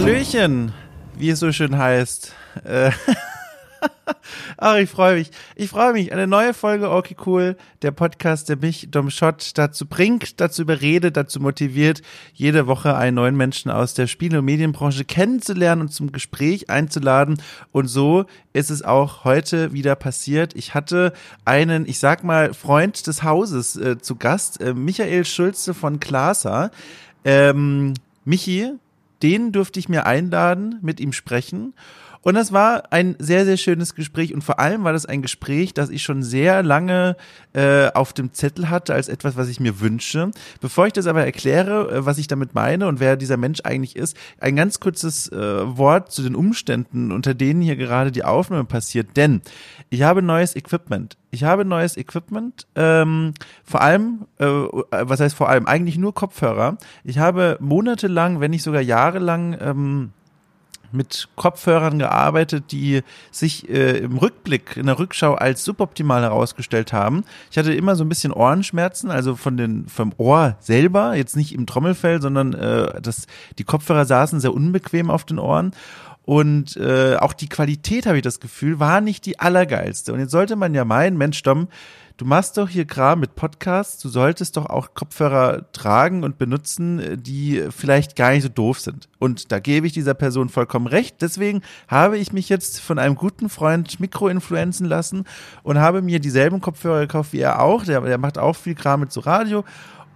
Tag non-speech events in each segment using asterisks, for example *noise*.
Hallöchen, wie es so schön heißt. Äh, *laughs* Ach, ich freue mich. Ich freue mich. Eine neue Folge Okay Cool, der Podcast, der mich, Dom Schott, dazu bringt, dazu überredet, dazu motiviert, jede Woche einen neuen Menschen aus der Spiele- und Medienbranche kennenzulernen und zum Gespräch einzuladen. Und so ist es auch heute wieder passiert. Ich hatte einen, ich sag mal, Freund des Hauses äh, zu Gast, äh, Michael Schulze von Klasa. Ähm, Michi, den durfte ich mir einladen, mit ihm sprechen. Und das war ein sehr, sehr schönes Gespräch und vor allem war das ein Gespräch, das ich schon sehr lange äh, auf dem Zettel hatte als etwas, was ich mir wünsche. Bevor ich das aber erkläre, äh, was ich damit meine und wer dieser Mensch eigentlich ist, ein ganz kurzes äh, Wort zu den Umständen, unter denen hier gerade die Aufnahme passiert. Denn ich habe neues Equipment. Ich habe neues Equipment, ähm, vor allem, äh, was heißt vor allem, eigentlich nur Kopfhörer. Ich habe monatelang, wenn nicht sogar jahrelang ähm, mit Kopfhörern gearbeitet, die sich äh, im Rückblick, in der Rückschau als suboptimal herausgestellt haben. Ich hatte immer so ein bisschen Ohrenschmerzen, also von den, vom Ohr selber, jetzt nicht im Trommelfell, sondern äh, das, die Kopfhörer saßen sehr unbequem auf den Ohren. Und äh, auch die Qualität, habe ich das Gefühl, war nicht die allergeilste. Und jetzt sollte man ja meinen, Mensch, Dom, du machst doch hier Kram mit Podcasts, du solltest doch auch Kopfhörer tragen und benutzen, die vielleicht gar nicht so doof sind. Und da gebe ich dieser Person vollkommen recht. Deswegen habe ich mich jetzt von einem guten Freund mikroinfluenzen lassen und habe mir dieselben Kopfhörer gekauft wie er auch. Der, der macht auch viel Kram mit so Radio.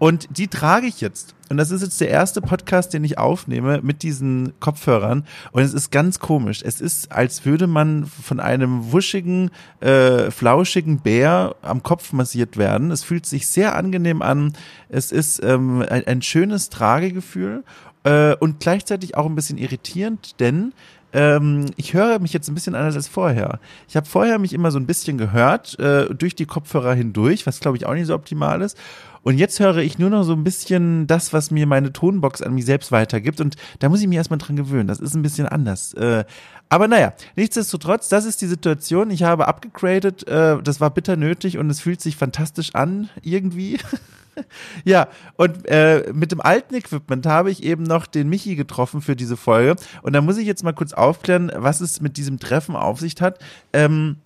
Und die trage ich jetzt. Und das ist jetzt der erste Podcast, den ich aufnehme mit diesen Kopfhörern. Und es ist ganz komisch. Es ist, als würde man von einem wuschigen, äh, flauschigen Bär am Kopf massiert werden. Es fühlt sich sehr angenehm an. Es ist ähm, ein, ein schönes Tragegefühl äh, und gleichzeitig auch ein bisschen irritierend, denn ähm, ich höre mich jetzt ein bisschen anders als vorher. Ich habe vorher mich immer so ein bisschen gehört, äh, durch die Kopfhörer hindurch, was glaube ich auch nicht so optimal ist. Und jetzt höre ich nur noch so ein bisschen das, was mir meine Tonbox an mich selbst weitergibt. Und da muss ich mich erstmal dran gewöhnen. Das ist ein bisschen anders. Äh, aber naja, nichtsdestotrotz, das ist die Situation. Ich habe abgegradet. Äh, das war bitter nötig und es fühlt sich fantastisch an, irgendwie. *laughs* *laughs* ja, und äh, mit dem alten Equipment habe ich eben noch den Michi getroffen für diese Folge. Und da muss ich jetzt mal kurz aufklären, was es mit diesem Treffen auf sich hat. Ähm,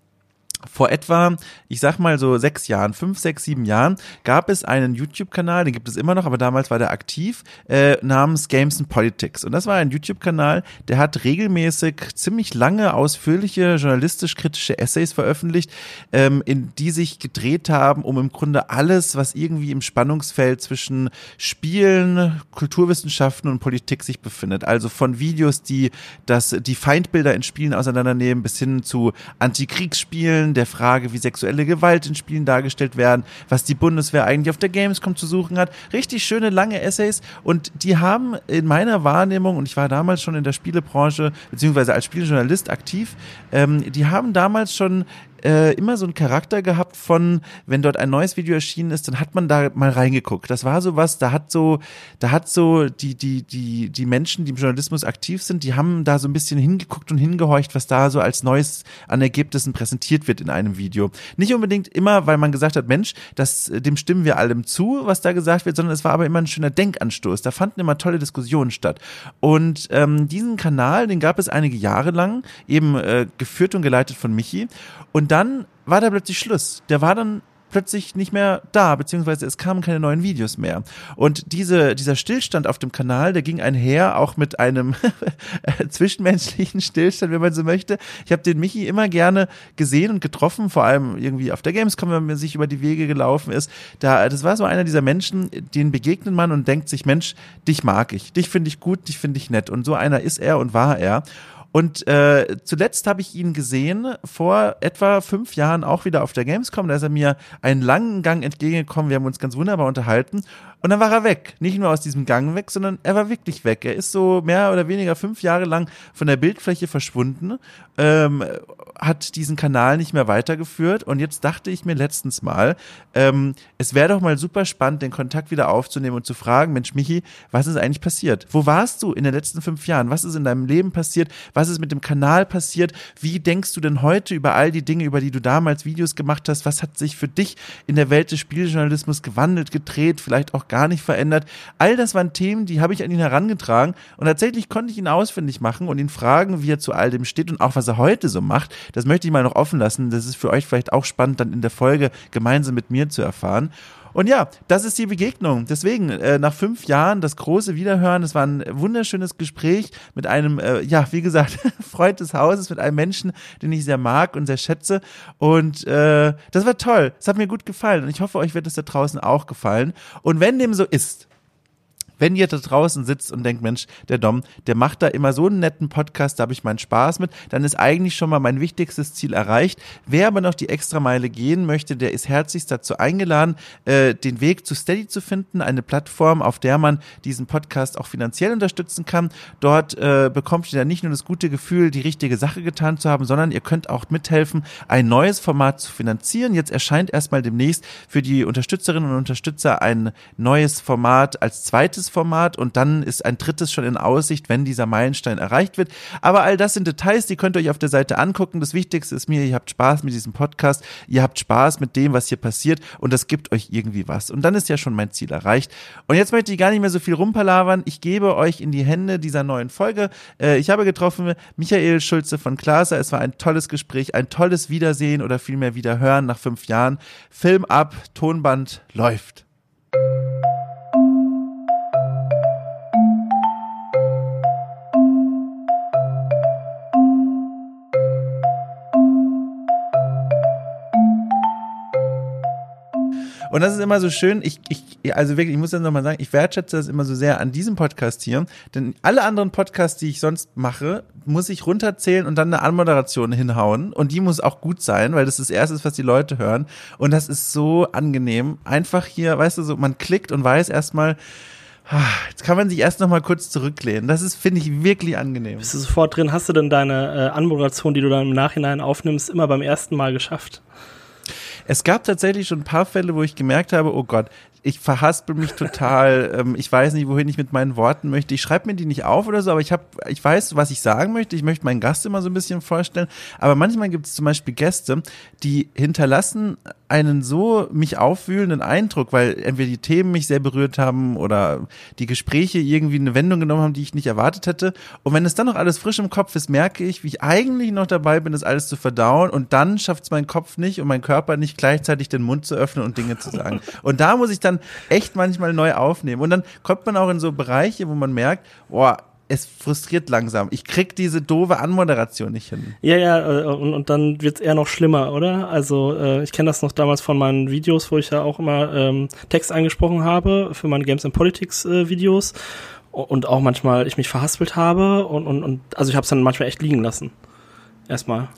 vor etwa, ich sag mal so sechs Jahren, fünf, sechs, sieben Jahren, gab es einen YouTube-Kanal, den gibt es immer noch, aber damals war der aktiv, äh, namens Games and Politics. Und das war ein YouTube-Kanal, der hat regelmäßig ziemlich lange, ausführliche, journalistisch-kritische Essays veröffentlicht, ähm, in die sich gedreht haben, um im Grunde alles, was irgendwie im Spannungsfeld zwischen Spielen, Kulturwissenschaften und Politik sich befindet. Also von Videos, die das, die Feindbilder in Spielen auseinandernehmen, bis hin zu Antikriegsspielen, Spielen, der Frage, wie sexuelle Gewalt in Spielen dargestellt werden, was die Bundeswehr eigentlich auf der Gamescom zu suchen hat. Richtig schöne lange Essays und die haben in meiner Wahrnehmung, und ich war damals schon in der Spielebranche, beziehungsweise als Spieljournalist aktiv, ähm, die haben damals schon äh, immer so einen Charakter gehabt von, wenn dort ein neues Video erschienen ist, dann hat man da mal reingeguckt. Das war so was, da hat so, da hat so die, die, die, die Menschen, die im Journalismus aktiv sind, die haben da so ein bisschen hingeguckt und hingehorcht, was da so als Neues an Ergebnissen präsentiert wird in einem Video. Nicht unbedingt immer, weil man gesagt hat, Mensch, das, dem stimmen wir allem zu, was da gesagt wird, sondern es war aber immer ein schöner Denkanstoß. Da fanden immer tolle Diskussionen statt. Und ähm, diesen Kanal, den gab es einige Jahre lang, eben äh, geführt und geleitet von Michi. Und dann war da plötzlich Schluss. Der war dann plötzlich nicht mehr da, beziehungsweise es kamen keine neuen Videos mehr. Und diese, dieser Stillstand auf dem Kanal, der ging einher auch mit einem *laughs* zwischenmenschlichen Stillstand, wenn man so möchte. Ich habe den Michi immer gerne gesehen und getroffen, vor allem irgendwie auf der Gamescom, wenn man sich über die Wege gelaufen ist. Da, das war so einer dieser Menschen, denen begegnet man und denkt sich, Mensch, dich mag ich, dich finde ich gut, dich finde ich nett. Und so einer ist er und war er. Und äh, zuletzt habe ich ihn gesehen, vor etwa fünf Jahren auch wieder auf der Gamescom. Da ist er mir einen langen Gang entgegengekommen. Wir haben uns ganz wunderbar unterhalten. Und dann war er weg. Nicht nur aus diesem Gang weg, sondern er war wirklich weg. Er ist so mehr oder weniger fünf Jahre lang von der Bildfläche verschwunden, ähm, hat diesen Kanal nicht mehr weitergeführt. Und jetzt dachte ich mir letztens mal, ähm, es wäre doch mal super spannend, den Kontakt wieder aufzunehmen und zu fragen, Mensch, Michi, was ist eigentlich passiert? Wo warst du in den letzten fünf Jahren? Was ist in deinem Leben passiert? Was ist mit dem Kanal passiert? Wie denkst du denn heute über all die Dinge, über die du damals Videos gemacht hast? Was hat sich für dich in der Welt des Spieljournalismus gewandelt, gedreht, vielleicht auch gar nicht verändert. All das waren Themen, die habe ich an ihn herangetragen und tatsächlich konnte ich ihn ausfindig machen und ihn fragen, wie er zu all dem steht und auch was er heute so macht. Das möchte ich mal noch offen lassen. Das ist für euch vielleicht auch spannend, dann in der Folge gemeinsam mit mir zu erfahren. Und ja, das ist die Begegnung. Deswegen, äh, nach fünf Jahren, das große Wiederhören, es war ein wunderschönes Gespräch mit einem, äh, ja, wie gesagt, *laughs* Freund des Hauses, mit einem Menschen, den ich sehr mag und sehr schätze. Und äh, das war toll. Es hat mir gut gefallen. Und ich hoffe, euch wird es da draußen auch gefallen. Und wenn dem so ist, wenn ihr da draußen sitzt und denkt, Mensch, der Dom, der macht da immer so einen netten Podcast, da habe ich meinen Spaß mit, dann ist eigentlich schon mal mein wichtigstes Ziel erreicht. Wer aber noch die extra Meile gehen möchte, der ist herzlichst dazu eingeladen, äh, den Weg zu Steady zu finden, eine Plattform, auf der man diesen Podcast auch finanziell unterstützen kann. Dort äh, bekommt ihr dann nicht nur das gute Gefühl, die richtige Sache getan zu haben, sondern ihr könnt auch mithelfen, ein neues Format zu finanzieren. Jetzt erscheint erstmal demnächst für die Unterstützerinnen und Unterstützer ein neues Format als zweites Format und dann ist ein drittes schon in Aussicht, wenn dieser Meilenstein erreicht wird. Aber all das sind Details, die könnt ihr euch auf der Seite angucken. Das Wichtigste ist mir, ihr habt Spaß mit diesem Podcast, ihr habt Spaß mit dem, was hier passiert und das gibt euch irgendwie was. Und dann ist ja schon mein Ziel erreicht. Und jetzt möchte ich gar nicht mehr so viel rumpalavern. Ich gebe euch in die Hände dieser neuen Folge. Äh, ich habe getroffen Michael Schulze von Klaser. Es war ein tolles Gespräch, ein tolles Wiedersehen oder vielmehr Wiederhören nach fünf Jahren. Film ab, Tonband läuft. Und das ist immer so schön. Ich, ich, also wirklich, ich muss das nochmal sagen, ich wertschätze das immer so sehr an diesem Podcast hier. Denn alle anderen Podcasts, die ich sonst mache, muss ich runterzählen und dann eine Anmoderation hinhauen. Und die muss auch gut sein, weil das ist das Erste, was die Leute hören. Und das ist so angenehm. Einfach hier, weißt du, so, man klickt und weiß erstmal, ah, Jetzt kann man sich erst noch mal kurz zurücklehnen. Das ist, finde ich, wirklich angenehm. Bist du sofort drin? Hast du denn deine äh, Anmoderation, die du dann im Nachhinein aufnimmst, immer beim ersten Mal geschafft? Es gab tatsächlich schon ein paar Fälle, wo ich gemerkt habe, oh Gott, ich verhaspel mich total, *laughs* ähm, ich weiß nicht, wohin ich mit meinen Worten möchte. Ich schreibe mir die nicht auf oder so, aber ich habe, ich weiß, was ich sagen möchte. Ich möchte meinen Gast immer so ein bisschen vorstellen. Aber manchmal gibt es zum Beispiel Gäste, die hinterlassen einen so mich aufwühlenden Eindruck, weil entweder die Themen mich sehr berührt haben oder die Gespräche irgendwie eine Wendung genommen haben, die ich nicht erwartet hätte. Und wenn es dann noch alles frisch im Kopf ist, merke ich, wie ich eigentlich noch dabei bin, das alles zu verdauen und dann schafft es mein Kopf nicht und mein Körper nicht gleichzeitig den Mund zu öffnen und Dinge zu sagen. Und da muss ich dann echt manchmal neu aufnehmen. Und dann kommt man auch in so Bereiche, wo man merkt, boah, es frustriert langsam. Ich krieg diese doofe Anmoderation nicht hin. Ja, ja, äh, und, und dann wird's eher noch schlimmer, oder? Also äh, ich kenne das noch damals von meinen Videos, wo ich ja auch immer ähm, Text eingesprochen habe für meine Games and Politics äh, Videos und auch manchmal ich mich verhaspelt habe und, und, und also ich habe es dann manchmal echt liegen lassen. Erstmal.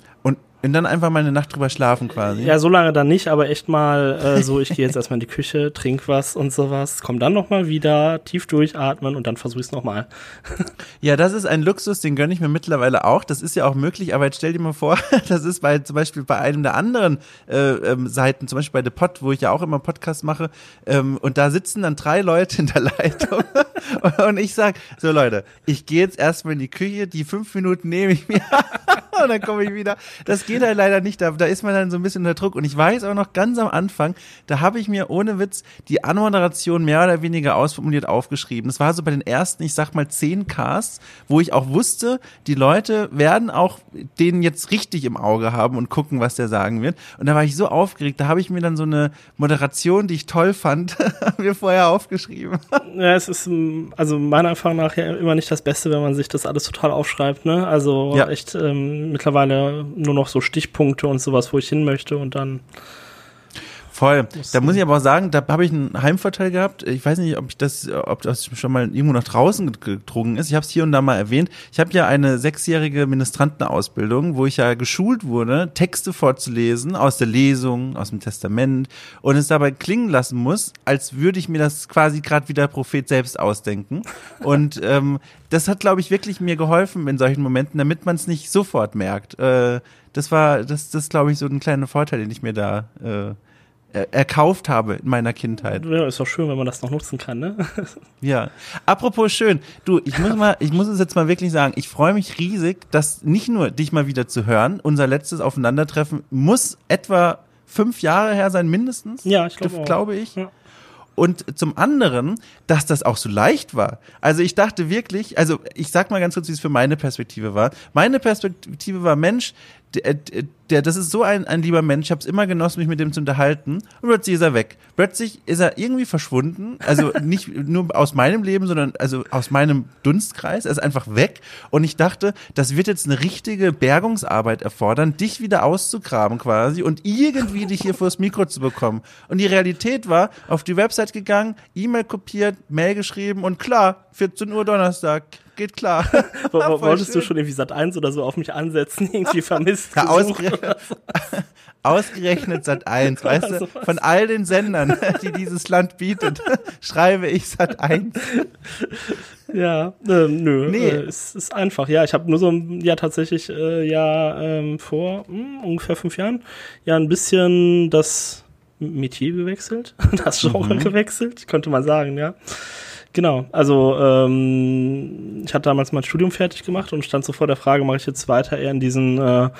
Und dann einfach mal eine Nacht drüber schlafen quasi. Ja, so lange dann nicht, aber echt mal äh, so, ich gehe jetzt erstmal in die Küche, trink was und sowas, komm dann nochmal wieder, tief durchatmen und dann versuche ich es nochmal. *laughs* ja, das ist ein Luxus, den gönne ich mir mittlerweile auch. Das ist ja auch möglich, aber jetzt stell dir mal vor, *laughs* das ist bei zum Beispiel bei einem der anderen äh, ähm, Seiten, zum Beispiel bei The Pod, wo ich ja auch immer Podcast mache, ähm, und da sitzen dann drei Leute in der *laughs* Leitung *laughs* und ich sag, so Leute, ich gehe jetzt erstmal in die Küche, die fünf Minuten nehme ich mir *laughs* und dann komme ich wieder. Das geht halt leider nicht. Da, da ist man dann so ein bisschen unter Druck. Und ich weiß auch noch ganz am Anfang, da habe ich mir ohne Witz die Anmoderation mehr oder weniger ausformuliert aufgeschrieben. Das war so bei den ersten, ich sag mal, zehn Casts, wo ich auch wusste, die Leute werden auch den jetzt richtig im Auge haben und gucken, was der sagen wird. Und da war ich so aufgeregt, da habe ich mir dann so eine Moderation, die ich toll fand, *laughs* mir vorher aufgeschrieben. Ja, es ist also meiner Erfahrung nach ja immer nicht das Beste, wenn man sich das alles total aufschreibt. Ne? Also ja. echt ähm, mittlerweile nur noch so Stichpunkte und sowas, wo ich hin möchte und dann Voll. Da muss ich aber auch sagen, da habe ich einen Heimvorteil gehabt. Ich weiß nicht, ob ich das, ob das schon mal irgendwo nach draußen gedrungen ist. Ich habe es hier und da mal erwähnt. Ich habe ja eine sechsjährige Ministrantenausbildung, wo ich ja geschult wurde, Texte vorzulesen aus der Lesung, aus dem Testament und es dabei klingen lassen muss, als würde ich mir das quasi gerade wie der Prophet selbst ausdenken. Und *laughs* ähm, das hat, glaube ich, wirklich mir geholfen in solchen Momenten, damit man es nicht sofort merkt. Äh, das war, das, das glaube ich, so ein kleiner Vorteil, den ich mir da äh, erkauft habe in meiner Kindheit. Ja, ist doch schön, wenn man das noch nutzen kann, ne? *laughs* ja. Apropos schön, du, ich muss mal, ich muss es jetzt mal wirklich sagen, ich freue mich riesig, dass nicht nur dich mal wieder zu hören, unser letztes Aufeinandertreffen muss etwa fünf Jahre her sein, mindestens. Ja, ich glaube glaube ich. Ja. Und zum anderen, dass das auch so leicht war. Also ich dachte wirklich, also ich sag mal ganz kurz, wie es für meine Perspektive war. Meine Perspektive war, Mensch, der, das ist so ein, ein lieber Mensch, ich habe es immer genossen, mich mit dem zu unterhalten und plötzlich ist er weg. Plötzlich ist er irgendwie verschwunden, also *laughs* nicht nur aus meinem Leben, sondern also aus meinem Dunstkreis, er ist einfach weg und ich dachte, das wird jetzt eine richtige Bergungsarbeit erfordern, dich wieder auszugraben quasi und irgendwie dich hier vors Mikro zu bekommen. Und die Realität war, auf die Website gegangen, E-Mail kopiert, Mail geschrieben und klar, 14 Uhr Donnerstag, geht klar. *laughs* Wolltest du schon irgendwie Sat 1 oder so auf mich ansetzen, irgendwie *laughs* vermisst? Ja, ausgerechnet, *laughs* ausgerechnet Sat 1, *laughs* weißt du? Von all den Sendern, die dieses Land bietet, *laughs* schreibe ich Sat 1. Ja, äh, nö, nee. Äh, es ist einfach. Ja, ich habe nur so ja tatsächlich äh, ja ähm, vor mh, hm, ungefähr fünf Jahren ja ein bisschen das Metier gewechselt, das Genre mhm. gewechselt, könnte man sagen, ja. Genau, also ähm, ich hatte damals mein Studium fertig gemacht und stand so vor der Frage, mache ich jetzt weiter eher in diesen äh,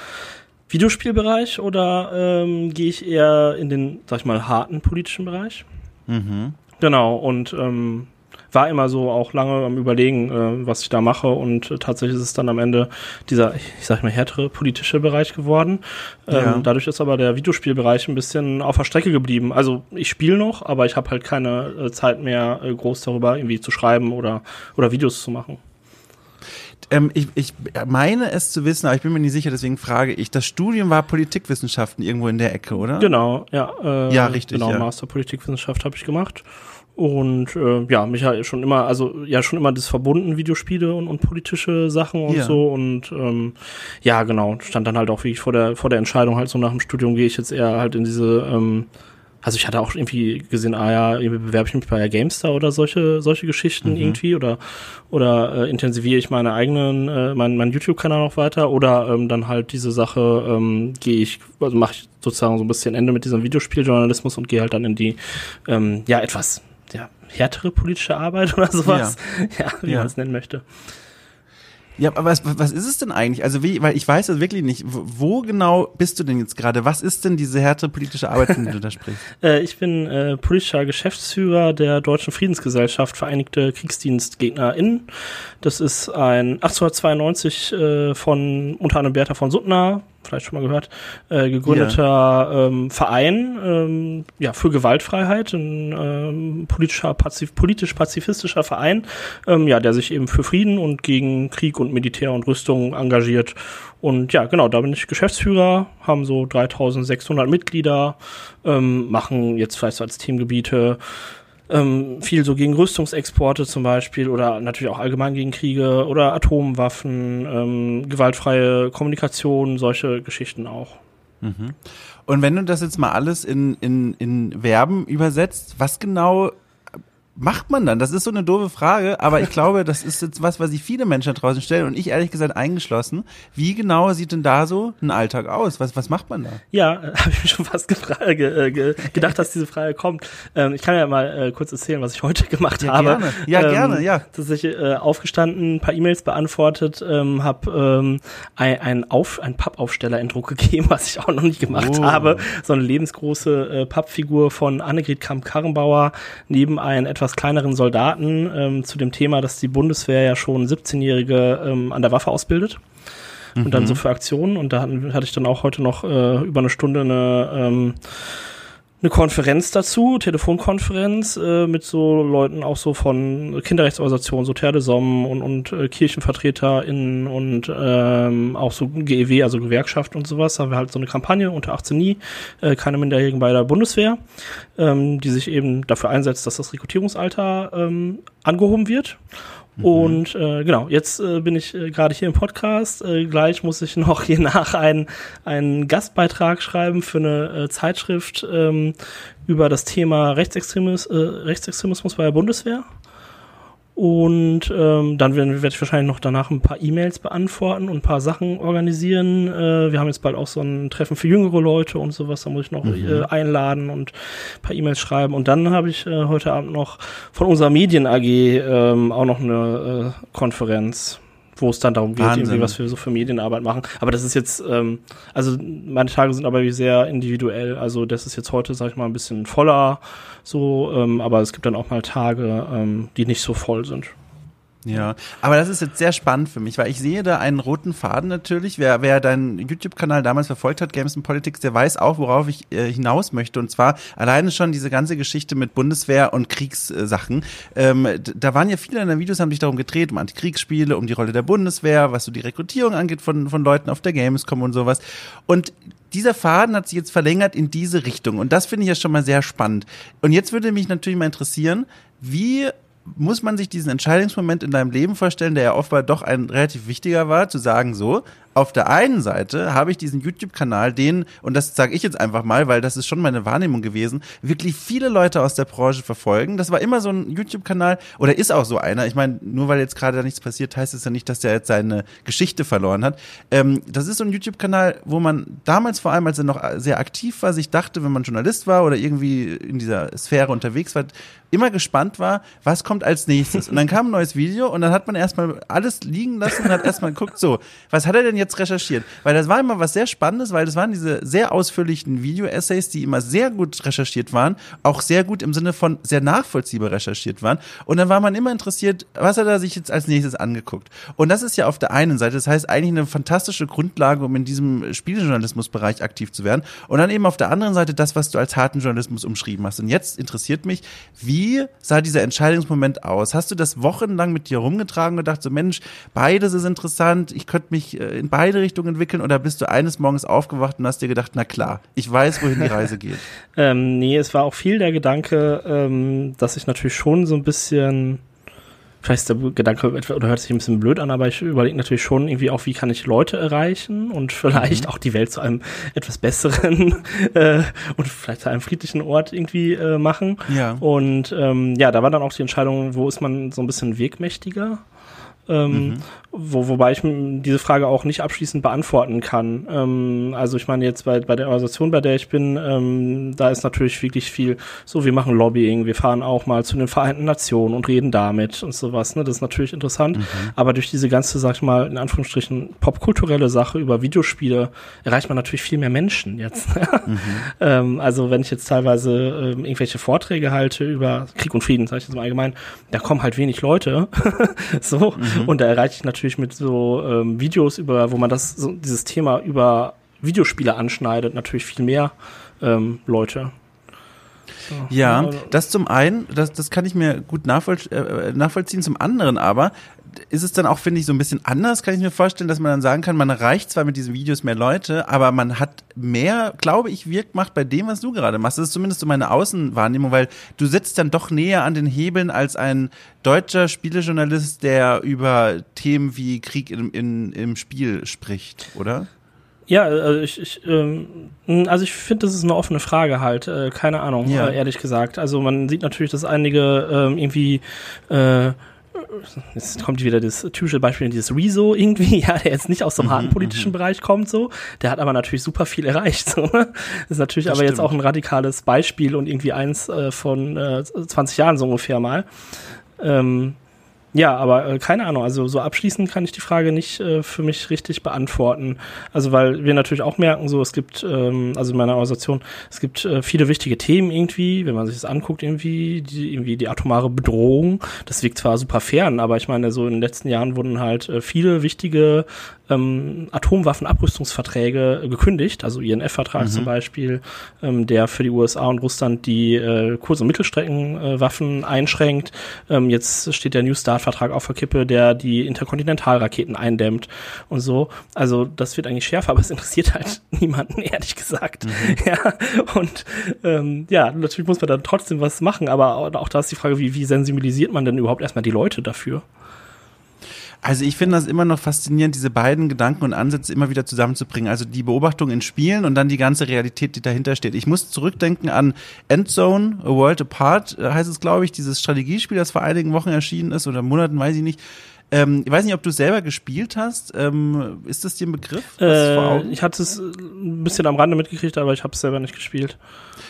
Videospielbereich oder ähm, gehe ich eher in den, sag ich mal, harten politischen Bereich? Mhm. Genau, und ähm, war immer so auch lange am Überlegen, äh, was ich da mache und äh, tatsächlich ist es dann am Ende dieser, ich sag mal, härtere politische Bereich geworden. Ähm, ja. Dadurch ist aber der Videospielbereich ein bisschen auf der Strecke geblieben. Also ich spiele noch, aber ich habe halt keine äh, Zeit mehr, äh, groß darüber irgendwie zu schreiben oder, oder Videos zu machen. Ähm, ich, ich meine es zu wissen, aber ich bin mir nicht sicher, deswegen frage ich. Das Studium war Politikwissenschaften irgendwo in der Ecke, oder? Genau, ja. Äh, ja, richtig. Genau, ja. Master Politikwissenschaft habe ich gemacht. Und äh, ja, mich hat schon immer, also ja schon immer das verbunden, Videospiele und, und politische Sachen und ja. so. Und ähm, ja, genau, stand dann halt auch wirklich vor der, vor der Entscheidung, halt so nach dem Studium gehe ich jetzt eher halt in diese, ähm, also ich hatte auch irgendwie gesehen, ah ja, irgendwie bewerbe ich mich bei GameStar oder solche, solche Geschichten mhm. irgendwie oder oder äh, intensiviere ich meine eigenen, äh, meinen mein YouTube-Kanal noch weiter oder ähm, dann halt diese Sache ähm, gehe ich, also mache ich sozusagen so ein bisschen Ende mit diesem Videospieljournalismus und gehe halt dann in die ähm, ja etwas ja, härtere politische Arbeit *laughs* oder sowas. Ja, ja wie ja. man es nennen möchte. Ja, aber was, was ist es denn eigentlich? Also wie, weil ich weiß das wirklich nicht. Wo genau bist du denn jetzt gerade? Was ist denn diese härtere politische Arbeit, von der du da sprichst? *laughs* äh, ich bin äh, politischer Geschäftsführer der Deutschen Friedensgesellschaft Vereinigte KriegsdienstgegnerInnen. Das ist ein 1892 äh, von unter anderem Bertha von Suttner, vielleicht schon mal gehört, äh, gegründeter ja. ähm, Verein ähm, ja, für Gewaltfreiheit, ein ähm, politischer, pazif politisch-pazifistischer Verein, ähm, ja, der sich eben für Frieden und gegen Krieg und Militär und Rüstung engagiert. Und ja, genau, da bin ich Geschäftsführer, haben so 3600 Mitglieder, ähm, machen jetzt vielleicht so als Themengebiete ähm, viel so gegen Rüstungsexporte zum Beispiel oder natürlich auch allgemein gegen Kriege oder Atomwaffen, ähm, gewaltfreie Kommunikation, solche Geschichten auch. Mhm. Und wenn du das jetzt mal alles in, in, in Verben übersetzt, was genau macht man dann? Das ist so eine doofe Frage, aber ich glaube, das ist jetzt was, was sich viele Menschen draußen stellen und ich ehrlich gesagt eingeschlossen. Wie genau sieht denn da so ein Alltag aus? Was, was macht man da? Ja, äh, *laughs* habe ich mir schon fast ge, ge, gedacht, dass diese Frage kommt. Ähm, ich kann ja mal äh, kurz erzählen, was ich heute gemacht ja, habe. Gerne. Ja, ähm, gerne, ja. Dass ich äh, aufgestanden, ein paar E-Mails beantwortet, ähm, habe ähm, ein, ein, Auf, ein Pappaufsteller in Druck gegeben, *laughs* was ich auch noch nicht gemacht oh. habe. So eine lebensgroße äh, Pappfigur von Annegret Kramp-Karrenbauer neben ein etwas etwas kleineren Soldaten ähm, zu dem Thema, dass die Bundeswehr ja schon 17-Jährige ähm, an der Waffe ausbildet. Mhm. Und dann so für Aktionen. Und da hatten, hatte ich dann auch heute noch äh, über eine Stunde eine ähm, eine Konferenz dazu, Telefonkonferenz äh, mit so Leuten auch so von Kinderrechtsorganisationen, so Terre und, und äh, KirchenvertreterInnen und ähm, auch so GEW, also Gewerkschaft und sowas. Da haben wir halt so eine Kampagne unter 18 nie, äh, keine Minderjährigen bei der Bundeswehr, ähm, die sich eben dafür einsetzt, dass das Rekrutierungsalter ähm, angehoben wird. Mhm. Und äh, genau, jetzt äh, bin ich äh, gerade hier im Podcast. Äh, gleich muss ich noch hier *laughs* nach einen, einen Gastbeitrag schreiben für eine äh, Zeitschrift ähm, über das Thema Rechtsextremis, äh, Rechtsextremismus bei der Bundeswehr. Und ähm, dann werde werd ich wahrscheinlich noch danach ein paar E-Mails beantworten und ein paar Sachen organisieren. Äh, wir haben jetzt bald auch so ein Treffen für jüngere Leute und sowas. Da muss ich noch mhm. äh, einladen und ein paar E-Mails schreiben. Und dann habe ich äh, heute Abend noch von unserer Medien AG ähm, auch noch eine äh, Konferenz wo es dann darum geht, Wahnsinn. irgendwie was wir so für Medienarbeit machen. Aber das ist jetzt, ähm, also meine Tage sind aber sehr individuell. Also das ist jetzt heute, sag ich mal, ein bisschen voller so, ähm, aber es gibt dann auch mal Tage, ähm, die nicht so voll sind. Ja, aber das ist jetzt sehr spannend für mich, weil ich sehe da einen roten Faden natürlich. Wer, wer deinen YouTube-Kanal damals verfolgt hat, Games and Politics, der weiß auch, worauf ich äh, hinaus möchte. Und zwar alleine schon diese ganze Geschichte mit Bundeswehr und Kriegssachen. Ähm, da waren ja viele in den Videos, haben sich darum gedreht, um Antikriegsspiele, um die Rolle der Bundeswehr, was so die Rekrutierung angeht von, von Leuten auf der Gamescom und sowas. Und dieser Faden hat sich jetzt verlängert in diese Richtung. Und das finde ich ja schon mal sehr spannend. Und jetzt würde mich natürlich mal interessieren, wie muss man sich diesen Entscheidungsmoment in deinem Leben vorstellen, der ja offenbar doch ein relativ wichtiger war, zu sagen, so, auf der einen Seite habe ich diesen YouTube-Kanal, den, und das sage ich jetzt einfach mal, weil das ist schon meine Wahrnehmung gewesen, wirklich viele Leute aus der Branche verfolgen. Das war immer so ein YouTube-Kanal oder ist auch so einer. Ich meine, nur weil jetzt gerade da nichts passiert, heißt es ja nicht, dass der jetzt seine Geschichte verloren hat. Ähm, das ist so ein YouTube-Kanal, wo man damals vor allem, als er noch sehr aktiv war, sich dachte, wenn man Journalist war oder irgendwie in dieser Sphäre unterwegs war, immer gespannt war, was kommt als nächstes. Und dann kam ein neues Video und dann hat man erstmal alles liegen lassen und hat erstmal geguckt, so, was hat er denn jetzt recherchiert? Weil das war immer was sehr Spannendes, weil das waren diese sehr ausführlichen Video-Essays, die immer sehr gut recherchiert waren, auch sehr gut im Sinne von sehr nachvollziehbar recherchiert waren. Und dann war man immer interessiert, was hat er sich jetzt als nächstes angeguckt? Und das ist ja auf der einen Seite, das heißt eigentlich eine fantastische Grundlage, um in diesem Spieljournalismusbereich aktiv zu werden. Und dann eben auf der anderen Seite das, was du als harten Journalismus umschrieben hast. Und jetzt interessiert mich, wie wie sah dieser Entscheidungsmoment aus? Hast du das wochenlang mit dir rumgetragen und gedacht, so Mensch, beides ist interessant, ich könnte mich äh, in beide Richtungen entwickeln oder bist du eines Morgens aufgewacht und hast dir gedacht, na klar, ich weiß, wohin die Reise geht? *laughs* ähm, nee, es war auch viel der Gedanke, ähm, dass ich natürlich schon so ein bisschen vielleicht ist der Gedanke oder hört sich ein bisschen blöd an, aber ich überlege natürlich schon irgendwie auch, wie kann ich Leute erreichen und vielleicht mhm. auch die Welt zu einem etwas besseren *laughs* äh, und vielleicht zu einem friedlichen Ort irgendwie äh, machen. Ja. Und ähm, ja, da war dann auch die Entscheidung, wo ist man so ein bisschen wegmächtiger ähm, mhm. wo, wobei ich diese Frage auch nicht abschließend beantworten kann. Ähm, also ich meine jetzt bei, bei der Organisation, bei der ich bin, ähm, da ist natürlich wirklich viel so, wir machen Lobbying, wir fahren auch mal zu den Vereinten Nationen und reden damit und sowas. Ne? Das ist natürlich interessant. Mhm. Aber durch diese ganze, sag ich mal, in Anführungsstrichen popkulturelle Sache über Videospiele erreicht man natürlich viel mehr Menschen jetzt. mhm. *laughs* ähm, also wenn ich jetzt teilweise ähm, irgendwelche Vorträge halte über Krieg und Frieden, sage ich jetzt mal allgemein, da kommen halt wenig Leute. *laughs* so. Mhm. Und da erreiche ich natürlich mit so ähm, Videos über, wo man das, so, dieses Thema über Videospiele anschneidet, natürlich viel mehr ähm, Leute. Ja, das zum einen, das, das kann ich mir gut äh, nachvollziehen. Zum anderen aber, ist es dann auch, finde ich, so ein bisschen anders, kann ich mir vorstellen, dass man dann sagen kann, man erreicht zwar mit diesen Videos mehr Leute, aber man hat mehr, glaube ich, Wirkmacht bei dem, was du gerade machst. Das ist zumindest so meine Außenwahrnehmung, weil du sitzt dann doch näher an den Hebeln als ein deutscher Spielejournalist, der über Themen wie Krieg in, in, im Spiel spricht, oder? Ja, also ich, ich ähm, also ich finde, das ist eine offene Frage halt, äh, keine Ahnung, ja. äh, ehrlich gesagt. Also man sieht natürlich, dass einige ähm, irgendwie äh, jetzt kommt wieder das typische Beispiel, dieses Rezo irgendwie, *laughs* ja, der jetzt nicht aus so einem harten mhm, politischen mhm. Bereich kommt, so. Der hat aber natürlich super viel erreicht, *laughs* so. Das ist natürlich das aber stimmt. jetzt auch ein radikales Beispiel und irgendwie eins äh, von äh, 20 Jahren so ungefähr mal. Ähm, ja, aber äh, keine Ahnung, also so abschließend kann ich die Frage nicht äh, für mich richtig beantworten. Also weil wir natürlich auch merken, so es gibt, ähm, also in meiner Organisation, es gibt äh, viele wichtige Themen irgendwie, wenn man sich das anguckt, irgendwie, die, irgendwie die atomare Bedrohung, das wirkt zwar super fern, aber ich meine, so in den letzten Jahren wurden halt äh, viele wichtige ähm, Atomwaffenabrüstungsverträge gekündigt, also INF-Vertrag mhm. zum Beispiel, ähm, der für die USA und Russland die äh, Kurz- und Mittelstreckenwaffen äh, einschränkt. Ähm, jetzt steht der New Start-Vertrag auf der Kippe, der die Interkontinentalraketen eindämmt und so. Also das wird eigentlich schärfer, aber es interessiert halt *laughs* niemanden, ehrlich gesagt. Mhm. Ja, und ähm, ja, natürlich muss man dann trotzdem was machen, aber auch da ist die Frage, wie, wie sensibilisiert man denn überhaupt erstmal die Leute dafür? Also ich finde das immer noch faszinierend, diese beiden Gedanken und Ansätze immer wieder zusammenzubringen. Also die Beobachtung in Spielen und dann die ganze Realität, die dahinter steht. Ich muss zurückdenken an Endzone, A World Apart, äh, heißt es, glaube ich, dieses Strategiespiel, das vor einigen Wochen erschienen ist oder Monaten, weiß ich nicht Ähm, ich weiß nicht, ob du selber gespielt hast. Ähm, ist das dir ein Begriff? Äh, ich hatte es ein bisschen am Rande mitgekriegt, aber ich habe es selber nicht gespielt.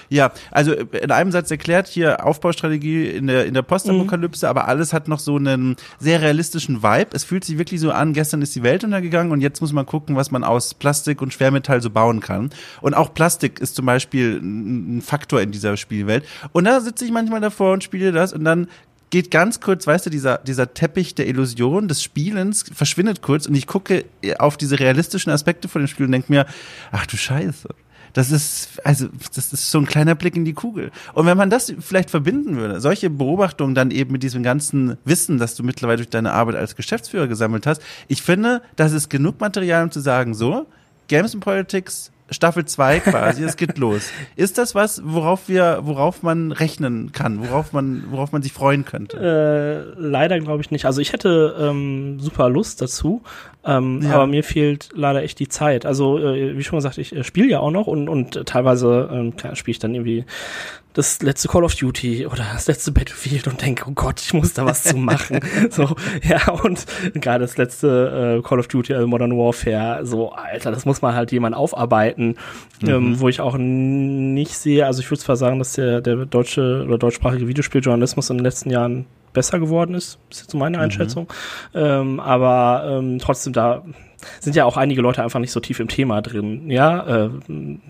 Ja, also in einem Satz erklärt hier Aufbaustrategie in der, in der Postapokalypse, mhm. aber alles hat noch so einen sehr realistischen Vibe. Es fühlt sich wirklich so an, gestern ist die Welt untergegangen und jetzt muss man gucken, was man aus Plastik und Schwermetall so bauen kann. Und auch Plastik ist zum Beispiel ein Faktor in dieser Spielwelt. Und da sitze ich manchmal davor und spiele das und dann geht ganz kurz, weißt du, dieser, dieser Teppich der Illusion des Spielens verschwindet kurz und ich gucke auf diese realistischen Aspekte von dem Spiel und denke mir, ach du Scheiße. Das ist, also, das ist so ein kleiner Blick in die Kugel. Und wenn man das vielleicht verbinden würde, solche Beobachtungen dann eben mit diesem ganzen Wissen, das du mittlerweile durch deine Arbeit als Geschäftsführer gesammelt hast, ich finde, das ist genug Material, um zu sagen, so, Games and Politics Staffel 2 quasi, es geht los. Ist das was, worauf wir, worauf man rechnen kann, worauf man, worauf man sich freuen könnte? Äh, leider glaube ich nicht. Also ich hätte ähm, super Lust dazu, ähm, ja. aber mir fehlt leider echt die Zeit. Also äh, wie schon gesagt, ich äh, spiele ja auch noch und, und teilweise ähm, spiele ich dann irgendwie das letzte Call of Duty oder das letzte Battlefield und denke, oh Gott, ich muss da was zu machen. *laughs* so, ja, und gerade das letzte äh, Call of Duty, also Modern Warfare, so, Alter, das muss man halt jemand aufarbeiten, mhm. ähm, wo ich auch nicht sehe, also ich würde zwar sagen, dass der, der deutsche oder deutschsprachige Videospieljournalismus in den letzten Jahren besser geworden ist, ist jetzt so meine mhm. Einschätzung, mhm. ähm, aber ähm, trotzdem da sind ja auch einige Leute einfach nicht so tief im Thema drin. Ja, äh,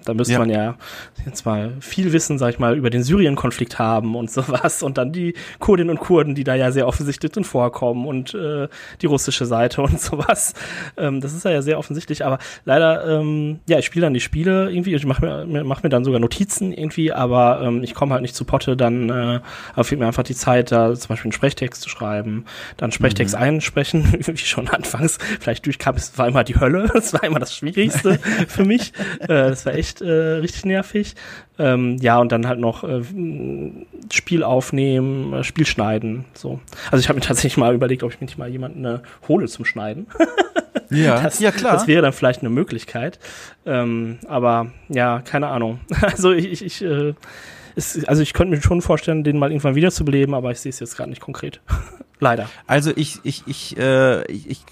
da müsste ja. man ja jetzt mal viel Wissen, sag ich mal, über den Syrien-Konflikt haben und sowas und dann die Kurdinnen und Kurden, die da ja sehr offensichtlich drin vorkommen und äh, die russische Seite *laughs* und sowas. Ähm, das ist ja sehr offensichtlich, aber leider, ähm, ja, ich spiele dann die Spiele irgendwie, ich mache mir, mach mir dann sogar Notizen irgendwie, aber ähm, ich komme halt nicht zu Potte, dann äh, fehlt mir einfach die Zeit, da zum Beispiel einen Sprechtext zu schreiben, dann Sprechtext mhm. einsprechen, *laughs* wie schon anfangs vielleicht durchkam, es war immer die Hölle. *laughs* Das war immer das Schwierigste *laughs* für mich. Äh, das war echt äh, richtig nervig. Ähm, ja, und dann halt noch äh, Spiel aufnehmen, äh, Spiel schneiden. So. Also ich habe mir tatsächlich mal überlegt, ob ich mir nicht mal jemanden äh, hole zum Schneiden. *laughs* ja, das, ja, klar. Das wäre dann vielleicht eine Möglichkeit. Ähm, aber ja, keine Ahnung. Also ich, ich, ich äh, ist, also ich könnte mir schon vorstellen, den mal irgendwann wiederzubeleben, aber ich sehe es jetzt gerade nicht konkret. *laughs* Leider. Also ich, ich, ich, äh, ich,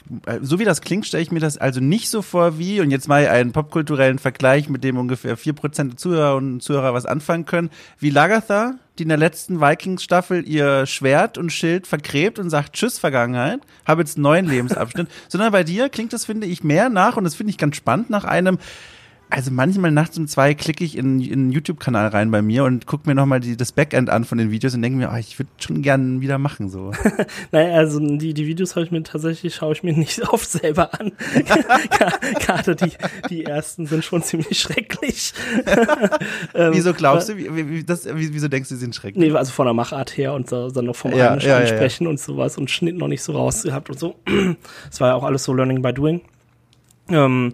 so wie das klingt, stelle ich mir das also nicht so vor wie, und jetzt mal einen popkulturellen Vergleich, mit dem ungefähr vier Prozent der Zuhörer und Zuhörer was anfangen können, wie Lagatha, die in der letzten Vikings-Staffel ihr Schwert und Schild vergräbt und sagt Tschüss Vergangenheit, habe jetzt einen neuen Lebensabschnitt, *laughs* sondern bei dir klingt das, finde ich, mehr nach, und das finde ich ganz spannend, nach einem also manchmal nachts um zwei klicke ich in, in einen YouTube-Kanal rein bei mir und gucke mir nochmal das Backend an von den Videos und denke mir, oh, ich würde schon gern wieder machen so. *laughs* naja, also die, die Videos habe ich mir tatsächlich, schaue ich mir *laughs* nicht oft selber an. *laughs* Gerade die, die ersten sind schon ziemlich schrecklich. Ähm, wieso glaubst du, wie, wie, das, wieso denkst du, sie sind schrecklich? Nee, also von der Machart her und so, dann noch vom ja, ja, Sprechen ja. und sowas und Schnitt noch nicht so rausgehabt und so. *clears throat* Es war ja auch alles so Learning by Doing. Ähm,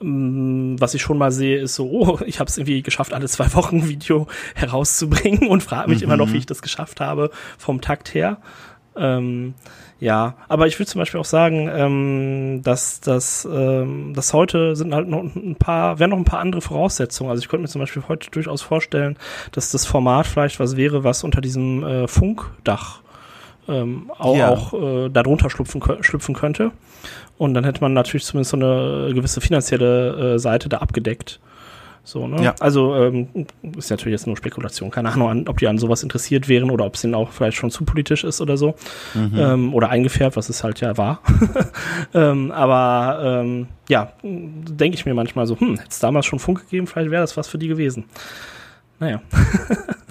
ähm, was ich schon mal sehe, ist so, oh, *laughs* ich habe es irgendwie geschafft, alle zwei Wochen ein Video *laughs* herauszubringen und frage mich mhm. immer noch, wie ich das geschafft habe vom Takt her. Ähm, ja, aber ich will zum Beispiel auch sagen, ähm, dass das ähm, dass heute sind halt noch ein paar, werden noch ein paar andere Voraussetzungen. Also ich könnte mir zum Beispiel heute durchaus vorstellen, dass das Format vielleicht was wäre, was unter diesem äh, Funkdach ähm, auch, ja. auch äh, darunter schlüpfen, schlüpfen könnte. Und dann hätte man natürlich zumindest so eine gewisse finanzielle äh, Seite da abgedeckt. So, ne? Ja. Also ähm, ist natürlich jetzt nur Spekulation. Keine Ahnung, ob die an sowas interessiert wären oder ob es ihnen auch vielleicht schon zu politisch ist oder so. Mhm. Ähm, oder eingefärbt, was es halt ja war. *laughs* ähm, aber ähm, ja, denke ich mir manchmal so, hm, hätte es damals schon Funk gegeben, vielleicht wäre das was für die gewesen. Naja. *laughs*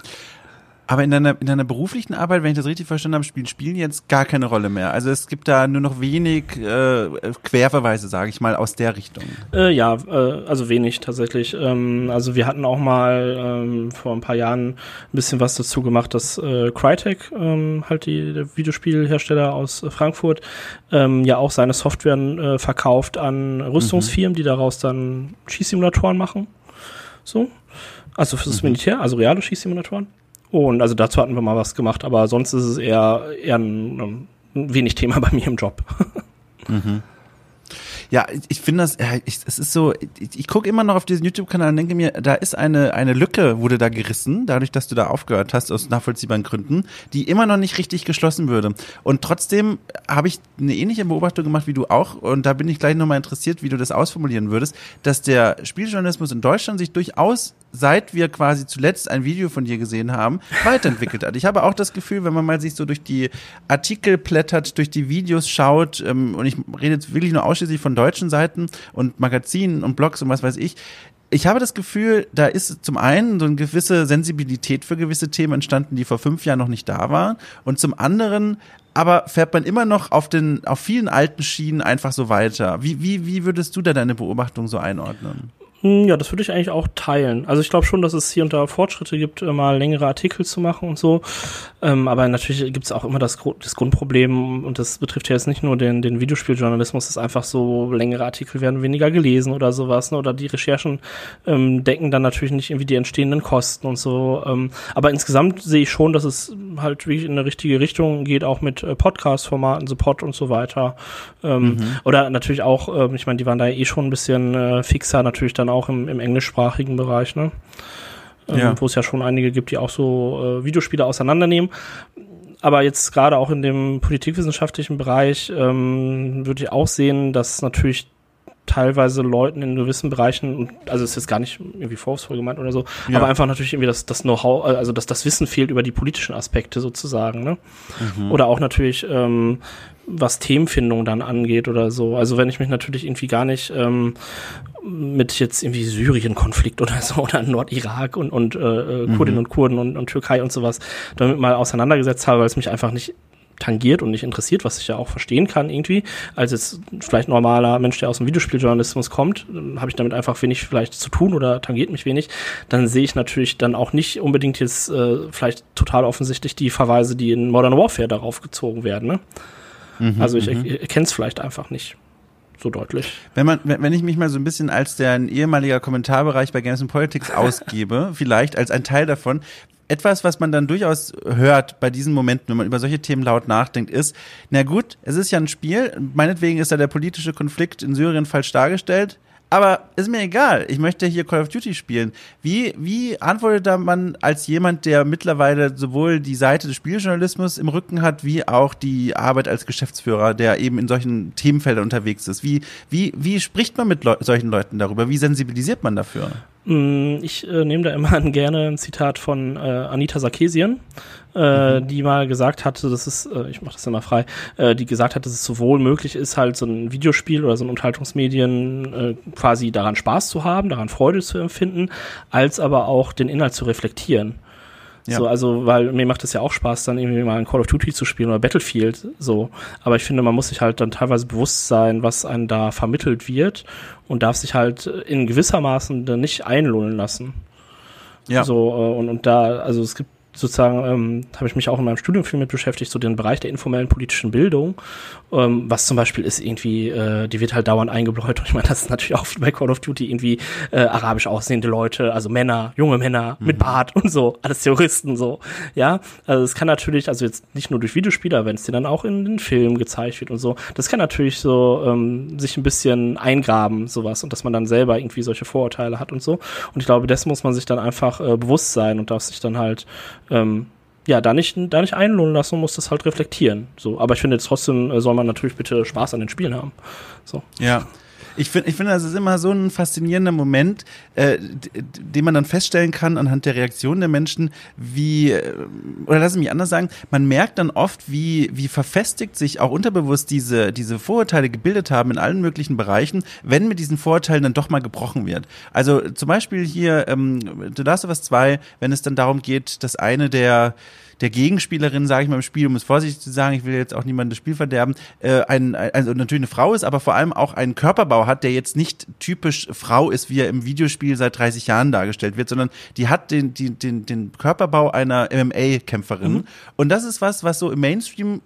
Aber in deiner, in deiner beruflichen Arbeit, wenn ich das richtig verstanden habe, spielen Spielen jetzt gar keine Rolle mehr. Also es gibt da nur noch wenig äh, Querverweise, sage ich mal, aus der Richtung. Äh, ja, äh, also wenig tatsächlich. Ähm, also wir hatten auch mal ähm, vor ein paar Jahren ein bisschen was dazu gemacht, dass äh, Crytek, ähm, halt die, der Videospielhersteller aus Frankfurt, ähm, ja auch seine Software äh, verkauft an Rüstungsfirmen, mhm. die daraus dann Schießsimulatoren machen. So. Also für das mhm. Militär, also reale Schießsimulatoren. Und also dazu hatten wir mal was gemacht, aber sonst ist es eher, eher ein, ein wenig Thema bei mir im Job. *laughs* mhm. Ja, ich, ich finde das, ja, ich, es ist so, ich, ich gucke immer noch auf diesen YouTube-Kanal und denke mir, da ist eine, eine Lücke, wurde da gerissen, dadurch, dass du da aufgehört hast, aus nachvollziehbaren Gründen, die immer noch nicht richtig geschlossen würde. Und trotzdem habe ich eine ähnliche Beobachtung gemacht wie du auch, und da bin ich gleich nochmal interessiert, wie du das ausformulieren würdest, dass der Spieljournalismus in Deutschland sich durchaus seit wir quasi zuletzt ein Video von dir gesehen haben, weiterentwickelt hat. Ich habe auch das Gefühl, wenn man mal sich so durch die Artikel plättert, durch die Videos schaut, ähm, und ich rede jetzt wirklich nur ausschließlich von deutschen Seiten und Magazinen und Blogs und was weiß ich, ich habe das Gefühl, da ist zum einen so eine gewisse Sensibilität für gewisse Themen entstanden, die vor fünf Jahren noch nicht da waren. Und zum anderen aber fährt man immer noch auf den, auf vielen alten Schienen einfach so weiter. Wie, wie, wie würdest du da deine Beobachtung so einordnen? Hm, ja, das würde ich eigentlich auch teilen. Also ich glaube schon, dass es hier und da Fortschritte gibt, äh, mal längere Artikel zu machen und so. Ähm, aber natürlich gibt es auch immer das, das, Grundproblem, und das betrifft ja jetzt nicht nur den, den Videospieljournalismus, ist einfach so, längere Artikel werden weniger gelesen oder sowas, ne? oder die Recherchen ähm, decken dann natürlich nicht irgendwie die entstehenden Kosten und so. Ähm, aber insgesamt sehe ich schon, dass es halt wirklich in eine richtige Richtung geht, auch mit äh, Podcast-Formaten, Support und so weiter. Ähm, mhm. Oder natürlich auch, äh, ich meine, die waren da eh schon ein bisschen äh, fixer, natürlich dann auch im, im englischsprachigen Bereich, ne? Ähm, ja. Wo es ja schon einige gibt, die auch so äh, Videospiele auseinandernehmen. Aber jetzt gerade auch in dem politikwissenschaftlichen Bereich ähm, würde ich auch sehen, dass natürlich teilweise Leuten in gewissen Bereichen, also ist jetzt gar nicht irgendwie vorwurfsvoll gemeint oder so, ja. aber einfach natürlich irgendwie das, das Know-how, also dass das Wissen fehlt über die politischen Aspekte sozusagen, ne? Mhm. Oder auch natürlich, ähm, was Themenfindung dann angeht oder so. Also wenn ich mich natürlich irgendwie gar nicht ähm, mit jetzt irgendwie Syrien-Konflikt oder so oder Nordirak und, und äh, äh mhm. Kurdinnen und Kurden und, und Türkei und sowas damit mal auseinandergesetzt habe, weil es mich einfach nicht tangiert und nicht interessiert, was ich ja auch verstehen kann irgendwie, als jetzt vielleicht normaler Mensch, der aus dem Videospieljournalismus kommt, habe ich damit einfach wenig vielleicht zu tun oder tangiert mich wenig, dann sehe ich natürlich dann auch nicht unbedingt jetzt äh, vielleicht total offensichtlich die Verweise, die in Modern Warfare darauf gezogen werden. Ne? Mhm, also ich mhm. erkenne es vielleicht einfach nicht so deutlich. Wenn man, wenn ich mich mal so ein bisschen als der ehemaliger Kommentarbereich bei Games and Politics *laughs* ausgebe, vielleicht als ein Teil davon, etwas, was man dann durchaus hört bei diesen Momenten, wenn man über solche Themen laut nachdenkt, ist, na gut, es ist ja ein Spiel, meinetwegen ist da der politische Konflikt in Syrien falsch dargestellt, aber ist mir egal. Ich möchte hier Call of Duty spielen. Wie, wie antwortet da man als jemand, der mittlerweile sowohl die Seite des Spieljournalismus im Rücken hat, wie auch die Arbeit als Geschäftsführer, der eben in solchen Themenfeldern unterwegs ist? Wie, wie, wie spricht man mit Leu solchen Leuten darüber? Wie sensibilisiert man dafür? Mm, ich äh, nehme da immer *laughs* gerne ein Zitat von äh, Anita Sarkeesian, äh, mhm. die mal gesagt hatte, das ist, äh, ich mache das immer frei, äh, die gesagt hat, dass es sowohl möglich ist, halt so ein Videospiel oder so ein Unterhaltungsmedien äh, quasi daran Spaß zu haben, daran Freude zu empfinden, als aber auch den Inhalt zu reflektieren. Ja. So, also, weil mir macht es ja auch Spaß, dann irgendwie mal ein Call of Duty zu spielen oder Battlefield, so. Aber ich finde, man muss sich halt dann teilweise bewusst sein, was einem da vermittelt wird und darf sich halt in gewissermaßen dann nicht einlullen lassen. Ja. So, äh, und, und da, also es gibt sozusagen ähm, habe ich mich auch in meinem Studium viel mit beschäftigt, so den Bereich der informellen politischen Bildung, ähm, was zum Beispiel ist irgendwie, äh, die wird halt dauernd eingebläut. *laughs* Und ich meine, das ist natürlich auch bei Call of Duty irgendwie äh, arabisch aussehende Leute, also Männer, junge Männer mhm. mit Bart und so, alles Terroristen so, ja, also es kann natürlich, also jetzt nicht nur durch Videospieler, wenn es dir dann auch in den Filmen gezeigt wird und so, das kann natürlich so ähm, sich ein bisschen eingraben, sowas. Und dass man dann selber irgendwie solche Vorurteile hat und so. Und ich glaube, dessen muss man sich dann einfach äh, bewusst sein und darf sich dann halt ähm, ja, da nicht, da nicht einlohnen lassen, muss das halt reflektieren. So, aber ich finde trotzdem äh, soll man natürlich bitte Spaß an den Spielen haben. So. Ja. Ich finde, ich finde, das ist immer so ein faszinierender Moment, äh, den man dann feststellen kann anhand der Reaktion der Menschen, wie, äh, oder lass mich anders sagen, man merkt dann oft, wie, wie verfestigt sich auch unterbewusst diese, diese Vorurteile gebildet haben in allen möglichen Bereichen, wenn mit diesen Vorurteilen dann doch mal gebrochen wird. Also zum Beispiel hier, ähm, The Last of Us 2, wenn es dann darum geht, dass eine der der Gegenspielerin, sage ich mal im Spiel, um es vorsichtig zu sagen, ich will jetzt auch niemandem das Spiel verderben, äh, ein, also natürlich eine Frau ist, aber vor allem auch einen Körperbau hat, der jetzt nicht typisch Frau ist, wie er im Videospiel seit 30 Jahren dargestellt wird, sondern die hat den, den, den, den Körperbau einer MMA-Kämpferin. Mhm. Und das ist was, was so im Mainstream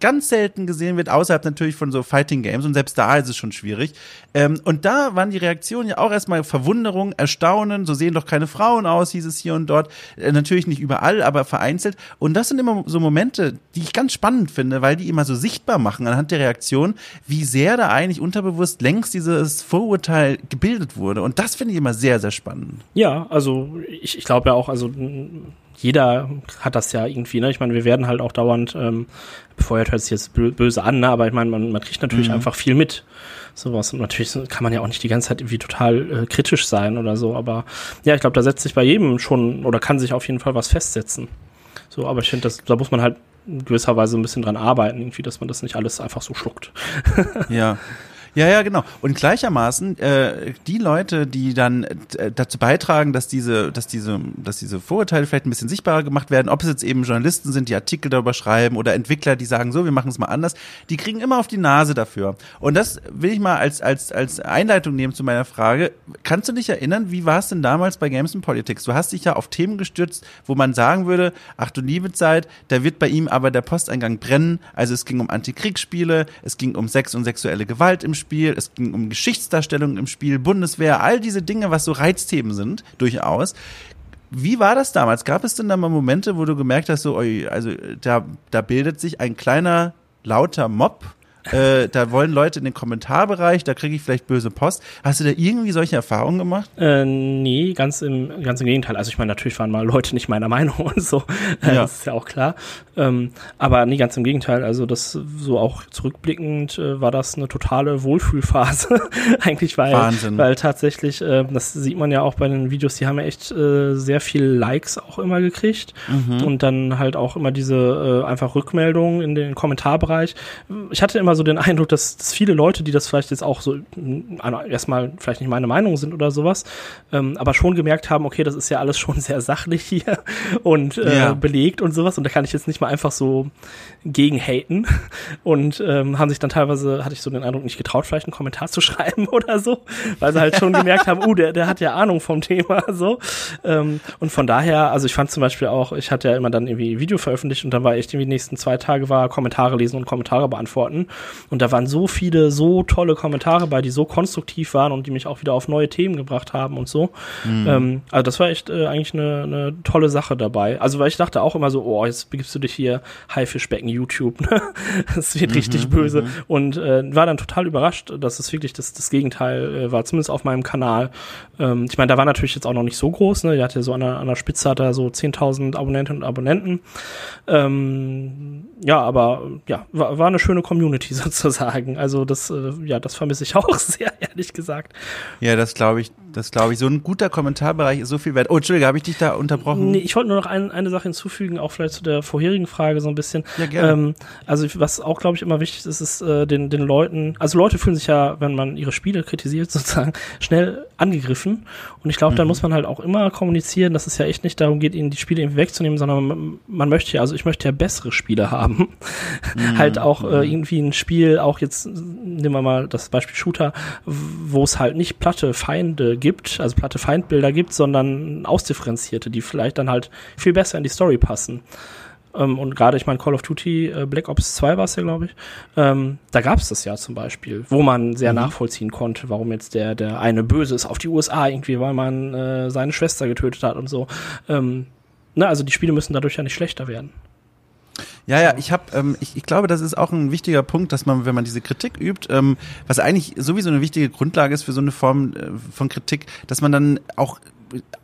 ganz selten gesehen wird, außerhalb natürlich von so Fighting Games. Und selbst da ist es schon schwierig. Ähm, und da waren die Reaktionen ja auch erstmal Verwunderung, Erstaunen, so sehen doch keine Frauen aus, hieß es hier und dort. Äh, natürlich nicht überall, aber vereinzelt. Und das sind immer so Momente, die ich ganz spannend finde, weil die immer so sichtbar machen anhand der Reaktion, wie sehr da eigentlich unterbewusst längst dieses Vorurteil gebildet wurde. Und das finde ich immer sehr, sehr spannend. Ja, also ich, ich glaube ja auch, also jeder hat das ja irgendwie, ne? Ich meine, wir werden halt auch dauernd, ähm, befeuert hört sich jetzt böse an, ne? aber ich meine, man, man kriegt natürlich mhm. einfach viel mit. Sowas. Und natürlich kann man ja auch nicht die ganze Zeit irgendwie total äh, kritisch sein oder so, aber ja, ich glaube, da setzt sich bei jedem schon oder kann sich auf jeden Fall was festsetzen. So, aber ich finde, da muss man halt in gewisser Weise ein bisschen dran arbeiten, irgendwie, dass man das nicht alles einfach so schluckt. ja. *laughs* Ja, ja, genau. Und gleichermaßen äh, die Leute, die dann äh, dazu beitragen, dass diese, dass diese, dass diese Vorurteile vielleicht ein bisschen sichtbarer gemacht werden, ob es jetzt eben Journalisten sind, die Artikel darüber schreiben oder Entwickler, die sagen, so, wir machen es mal anders, die kriegen immer auf die Nase dafür. Und das will ich mal als als als Einleitung nehmen zu meiner Frage. Kannst du dich erinnern, wie war es denn damals bei Games and Politics? Du hast dich ja auf Themen gestürzt, wo man sagen würde, ach du liebe Zeit, da wird bei ihm aber der Posteingang brennen. Also es ging um Antikriegsspiele, es ging um Sex und sexuelle Gewalt im Spiel, es ging um Geschichtsdarstellung im Spiel, Bundeswehr, all diese Dinge, was so Reizthemen sind, durchaus. Wie war das damals? Gab es denn da mal Momente, wo du gemerkt hast, so, also da, da bildet sich ein kleiner, lauter Mob äh, da wollen Leute in den Kommentarbereich, da kriege ich vielleicht böse Post. Hast du da irgendwie solche Erfahrungen gemacht? Äh, nee, ganz im, ganz im Gegenteil. Also ich meine, natürlich waren mal Leute nicht meiner Meinung *laughs* und so. Äh, ja. Das ist ja auch klar. Ähm, aber nee, ganz im Gegenteil. Also das so auch zurückblickend äh, war das eine totale Wohlfühlphase. *laughs* Eigentlich weil, Wahnsinn. weil tatsächlich, äh, das sieht man ja auch bei den Videos, die haben ja echt äh, sehr viel Likes auch immer gekriegt. Mhm. Und dann halt auch immer diese äh, einfach Rückmeldungen in den Kommentarbereich. Ich hatte immer immer so den Eindruck, dass, dass viele Leute, die das vielleicht jetzt auch so erstmal vielleicht nicht meine Meinung sind oder sowas, ähm, aber schon gemerkt haben, okay, das ist ja alles schon *laughs* sehr sachlich hier und äh, ja. belegt und sowas. Und da kann ich jetzt nicht mal einfach so gegen haten. Und ähm, haben sich dann teilweise, hatte ich so den Eindruck, nicht getraut, vielleicht einen Kommentar zu *laughs* schreiben oder so, weil sie halt schon gemerkt haben, uh, der, der hat ja Ahnung vom Thema *laughs* so. Ähm, und von daher, also ich fand zum Beispiel auch, ich hatte ja immer dann irgendwie Video veröffentlicht und dann war echt irgendwie die nächsten zwei Tage war Kommentare lesen und Kommentare beantworten und da waren so viele, so tolle Kommentare bei, die so konstruktiv waren und die mich auch wieder auf neue Themen gebracht haben und so. Mhm. Ähm, also das war echt äh, eigentlich eine, eine tolle Sache dabei. Also weil ich dachte auch immer so, oh, jetzt begibst du dich hier Haifischbecken YouTube, ne? *laughs* Das wird mhm, richtig böse. Mhm. Und äh, war dann total überrascht, dass es wirklich das, das Gegenteil äh, war, zumindest auf meinem Kanal. Ähm, ich meine, da war natürlich jetzt auch noch nicht so groß, ne? Der hatte so an der, an der Spitze hat er so 10.000 Abonnentinnen und Abonnenten. Ähm, ja, aber ja, war, war eine schöne Community *laughs* sozusagen. Also das, äh, ja, das vermisse ich *laughs* auch sehr, ehrlich gesagt. Ja, das glaube ich, das glaube ich. So ein guter Kommentarbereich ist so viel wert. Oh, Entschuldige, habe ich dich da unterbrochen? Nee, ich wollte nur noch ein, eine Sache hinzufügen, auch vielleicht zu der vorherigen Frage so ein bisschen. Ja, gerne. Ähm, also was auch, glaube ich, immer wichtig ist, ist äh, den, den Leuten, also Leute fühlen sich ja, wenn man ihre Spiele kritisiert, *laughs* sozusagen schnell angegriffen. Und ich glaube, mhm. dann muss man halt auch immer kommunizieren, dass es ja echt nicht darum geht, ihnen die Spiele irgendwie wegzunehmen, sondern man, man möchte ja, also ich möchte ja bessere Spiele *laughs* haben. Mhm. halt auch äh, mhm. irgendwie ein Spiel, auch jetzt nehmen wir mal das Beispiel Shooter, wo es halt nicht platte Feinde gibt, also platte Feindbilder gibt, sondern ausdifferenzierte, die vielleicht dann halt viel besser in die Story passen. Ähm, und gerade, ich meine, Call of Duty äh, Black Ops 2 war es ja, glaube ich. Ähm, da gab es das ja zum Beispiel, wo man sehr mhm. nachvollziehen konnte, warum jetzt der, der eine böse ist auf die USA irgendwie, weil man äh, seine Schwester getötet hat und so. Ähm, na, also die Spiele müssen dadurch ja nicht schlechter werden. Ja, ja, ich habe, ähm, ich, ich glaube, das ist auch ein wichtiger Punkt, dass man, wenn man diese Kritik übt, ähm, was eigentlich sowieso eine wichtige Grundlage ist für so eine Form äh, von Kritik, dass man dann auch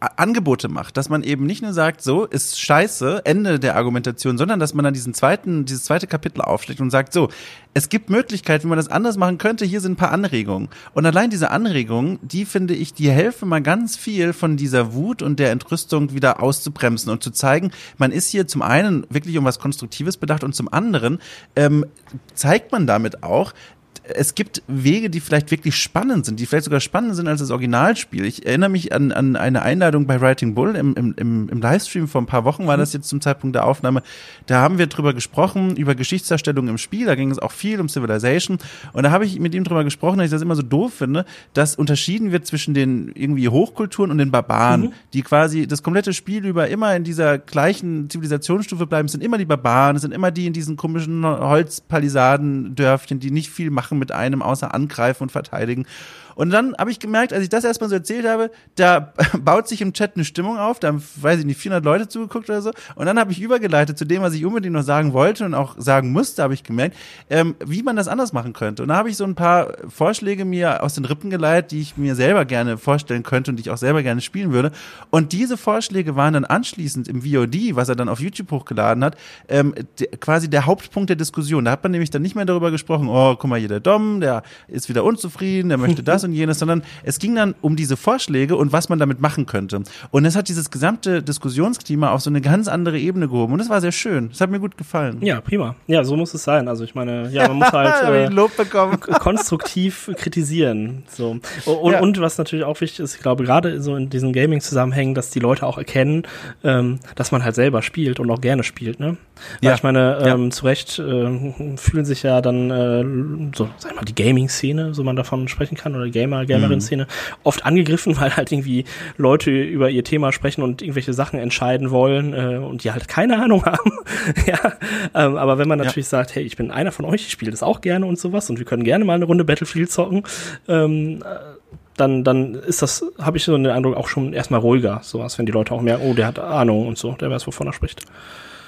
Angebote macht, dass man eben nicht nur sagt, so ist scheiße, Ende der Argumentation, sondern dass man dann diesen zweiten, dieses zweite Kapitel aufschlägt und sagt, so, es gibt Möglichkeiten, wie man das anders machen könnte, hier sind ein paar Anregungen. Und allein diese Anregungen, die finde ich, die helfen mal ganz viel von dieser Wut und der Entrüstung wieder auszubremsen und zu zeigen, man ist hier zum einen wirklich um was Konstruktives bedacht und zum anderen ähm, zeigt man damit auch, es gibt Wege, die vielleicht wirklich spannend sind, die vielleicht sogar spannender sind als das Originalspiel. Ich erinnere mich an, an eine Einladung bei Writing Bull im, im, im, im Livestream vor ein paar Wochen war mhm. das jetzt zum Zeitpunkt der Aufnahme. Da haben wir drüber gesprochen, über Geschichtsdarstellung im Spiel. Da ging es auch viel um Civilization. Und da habe ich mit ihm drüber gesprochen, dass ich das immer so doof finde, dass unterschieden wird zwischen den irgendwie Hochkulturen und den Barbaren, mhm. die quasi das komplette Spiel über immer in dieser gleichen Zivilisationsstufe bleiben. Es sind immer die Barbaren, es sind immer die in diesen komischen Holzpalisadendörfchen, die nicht viel machen mit einem, außer angreifen und verteidigen. Und dann habe ich gemerkt, als ich das erstmal so erzählt habe, da *laughs* baut sich im Chat eine Stimmung auf, da haben, weiß ich nicht, 400 Leute zugeguckt oder so. Und dann habe ich übergeleitet zu dem, was ich unbedingt noch sagen wollte und auch sagen musste, habe ich gemerkt, ähm, wie man das anders machen könnte. Und da habe ich so ein paar Vorschläge mir aus den Rippen geleitet, die ich mir selber gerne vorstellen könnte und die ich auch selber gerne spielen würde. Und diese Vorschläge waren dann anschließend im VOD, was er dann auf YouTube hochgeladen hat, ähm, quasi der Hauptpunkt der Diskussion. Da hat man nämlich dann nicht mehr darüber gesprochen, oh, guck mal hier, der Dom, der ist wieder unzufrieden, der möchte das *laughs* und jenes, sondern es ging dann um diese Vorschläge und was man damit machen könnte. Und es hat dieses gesamte Diskussionsklima auf so eine ganz andere Ebene gehoben und es war sehr schön. Es hat mir gut gefallen. Ja, prima. Ja, so muss es sein. Also ich meine, ja, man muss *laughs* halt äh, Lob bekommen. *laughs* konstruktiv kritisieren. So. Und, ja. und, was natürlich auch wichtig ist, ich glaube, gerade so in diesen Gaming-Zusammenhängen, dass die Leute auch erkennen, ähm, dass man halt selber spielt und auch gerne spielt. Ne? Weil ja. ich meine, ähm, ja. zu Recht äh, fühlen sich ja dann äh, so, sag ich mal, die Gaming-Szene, so man davon sprechen kann, oder Gamer, Gamerin-Szene, mhm. oft angegriffen, *laughs* weil halt irgendwie Leute über ihr Thema sprechen und irgendwelche Sachen entscheiden wollen äh, und die halt keine Ahnung *laughs* haben. ja, ähm, aber wenn man natürlich ja. sagt, hey, ich bin einer von euch, ich spiele das auch gerne und sowas und wir können gerne mal eine Runde Battlefield zocken, ähm, dann, dann ist das, habe ich so den Eindruck, auch schon erstmal ruhiger, sowas, wenn die Leute auch merken, oh, der hat Ahnung und so, der weiß, wovon er spricht.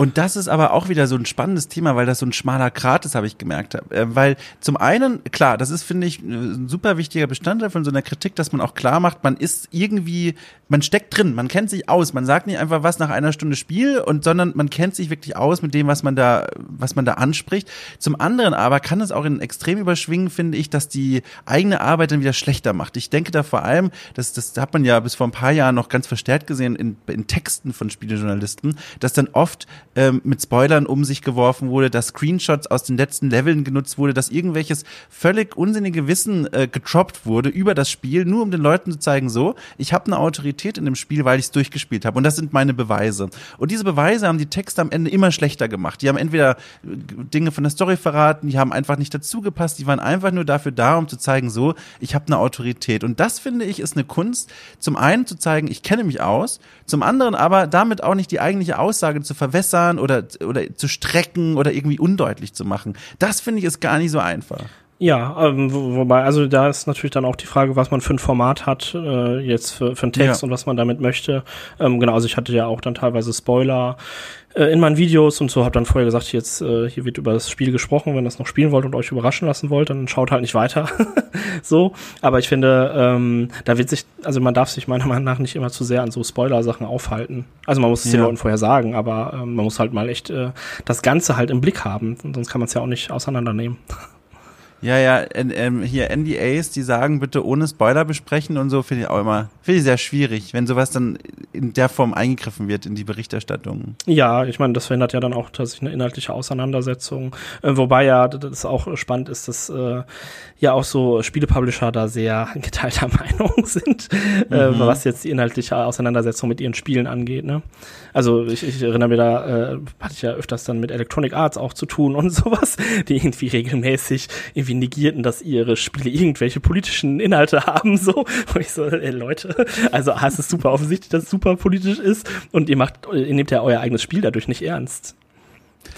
Und das ist aber auch wieder so ein spannendes Thema, weil das so ein schmaler Grat ist, habe ich gemerkt. Äh, weil zum einen, klar, das ist, finde ich, ein super wichtiger Bestandteil von so einer Kritik, dass man auch klar macht, man ist irgendwie, man steckt drin, man kennt sich aus. Man sagt nicht einfach was nach einer Stunde Spiel und, sondern man kennt sich wirklich aus mit dem, was man da, was man da anspricht. Zum anderen aber kann es auch in extrem überschwingen, finde ich, dass die eigene Arbeit dann wieder schlechter macht. Ich denke da vor allem, das, das hat man ja bis vor ein paar Jahren noch ganz verstärkt gesehen in, in Texten von Spielejournalisten, dass dann oft ähm, mit Spoilern um sich geworfen wurde, dass Screenshots aus den letzten Leveln genutzt wurde, dass irgendwelches völlig unsinnige Wissen äh, getroppt wurde über das Spiel, nur um den Leuten zu zeigen, so, ich habe eine Autorität in dem Spiel, weil ich es durchgespielt habe und das sind meine Beweise. Und diese Beweise haben die Texte am Ende immer schlechter gemacht. Die haben entweder äh, Dinge von der Story verraten, die haben einfach nicht dazugepasst, die waren einfach nur dafür da, um zu zeigen, so, ich habe eine Autorität. Und das finde ich ist eine Kunst, zum einen zu zeigen, ich kenne mich aus, zum anderen aber damit auch nicht die eigentliche Aussage zu verwässern verzerren oder, oder zu strecken oder irgendwie undeutlich zu machen. Das finde ich ist gar nicht so einfach. Ja, ähm, wobei, also da ist natürlich dann auch die Frage, was man für ein Format hat, äh, jetzt für, für einen Text ja. und was man damit möchte. Ähm, genau, also ich hatte ja auch dann teilweise Spoiler äh, in meinen Videos und so, habe dann vorher gesagt, jetzt äh, hier wird über das Spiel gesprochen, wenn ihr das noch spielen wollt und euch überraschen lassen wollt, dann schaut halt nicht weiter. *laughs* so, aber ich finde, ähm, da wird sich, also man darf sich meiner Meinung nach nicht immer zu sehr an so Spoiler-Sachen aufhalten. Also man muss es ja. den Leuten vorher sagen, aber ähm, man muss halt mal echt äh, das Ganze halt im Blick haben, sonst kann man es ja auch nicht auseinandernehmen. *laughs* Ja, ja, ähm, hier NDAs, die sagen, bitte ohne Spoiler besprechen und so, finde ich auch immer, finde ich sehr schwierig, wenn sowas dann in der Form eingegriffen wird in die Berichterstattung. Ja, ich meine, das verhindert ja dann auch tatsächlich eine inhaltliche Auseinandersetzung. Äh, wobei ja, das auch spannend ist, dass äh, ja auch so Spielepublisher da sehr geteilter *laughs* Meinung sind, äh, mhm. äh, was jetzt die inhaltliche Auseinandersetzung mit ihren Spielen angeht. Ne? Also ich, ich erinnere mir da, äh, hatte ich ja öfters dann mit Electronic Arts auch zu tun und *laughs* sowas, die irgendwie regelmäßig irgendwie irgendwie negierten, dass ihre Spiele irgendwelche politischen Inhalte *laughs* haben, so. Und ich so, ey, Leute, also A, es ist super offensichtlich, dass es super politisch ist und ihr macht, ihr nehmt ja euer eigenes Spiel dadurch nicht ernst.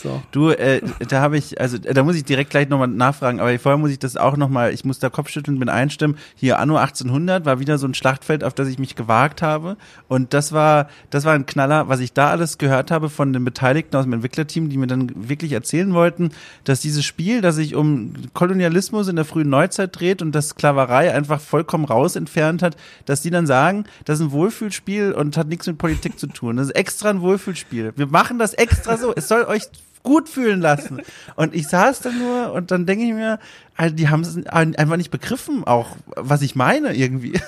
So. Du, äh, da habe ich, also da muss ich direkt gleich nochmal nachfragen, aber vorher muss ich das auch nochmal, ich muss da Kopfschütteln mit einstimmen. Hier Anno 1800 war wieder so ein Schlachtfeld, auf das ich mich gewagt habe und das war, das war ein Knaller, was ich da alles gehört habe von den Beteiligten aus dem Entwicklerteam, die mir dann wirklich erzählen wollten, dass dieses Spiel, das sich um Kolonialismus in der frühen Neuzeit dreht und das Sklaverei einfach vollkommen raus entfernt hat, dass die dann sagen, das ist ein Wohlfühlspiel und hat nichts mit Politik zu tun. Das ist extra ein Wohlfühlspiel. Wir machen das extra so. Es soll euch gut fühlen lassen. Und ich saß da nur und dann denke ich mir, also die haben es einfach nicht begriffen, auch was ich meine irgendwie.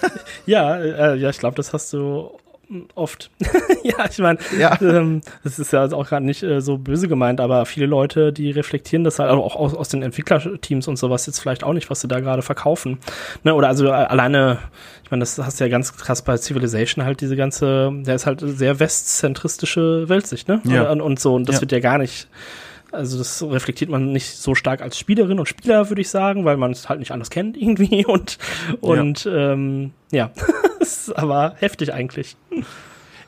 Ja, äh, ja, ich glaube, das hast du oft. *laughs* ja, ich meine, ja. ähm, das ist ja auch gerade nicht äh, so böse gemeint, aber viele Leute, die reflektieren das halt also auch aus, aus den Entwicklerteams und sowas jetzt vielleicht auch nicht, was sie da gerade verkaufen. Ne? Oder also äh, alleine, ich meine, das hast du ja ganz krass bei Civilization halt diese ganze, der ist halt sehr westzentristische Weltsicht, ne? Ja. Und, und so, und das ja. wird ja gar nicht also das reflektiert man nicht so stark als Spielerin und Spieler, würde ich sagen, weil man es halt nicht anders kennt irgendwie und *laughs* und ja, ähm, ja. *laughs* ist aber heftig eigentlich.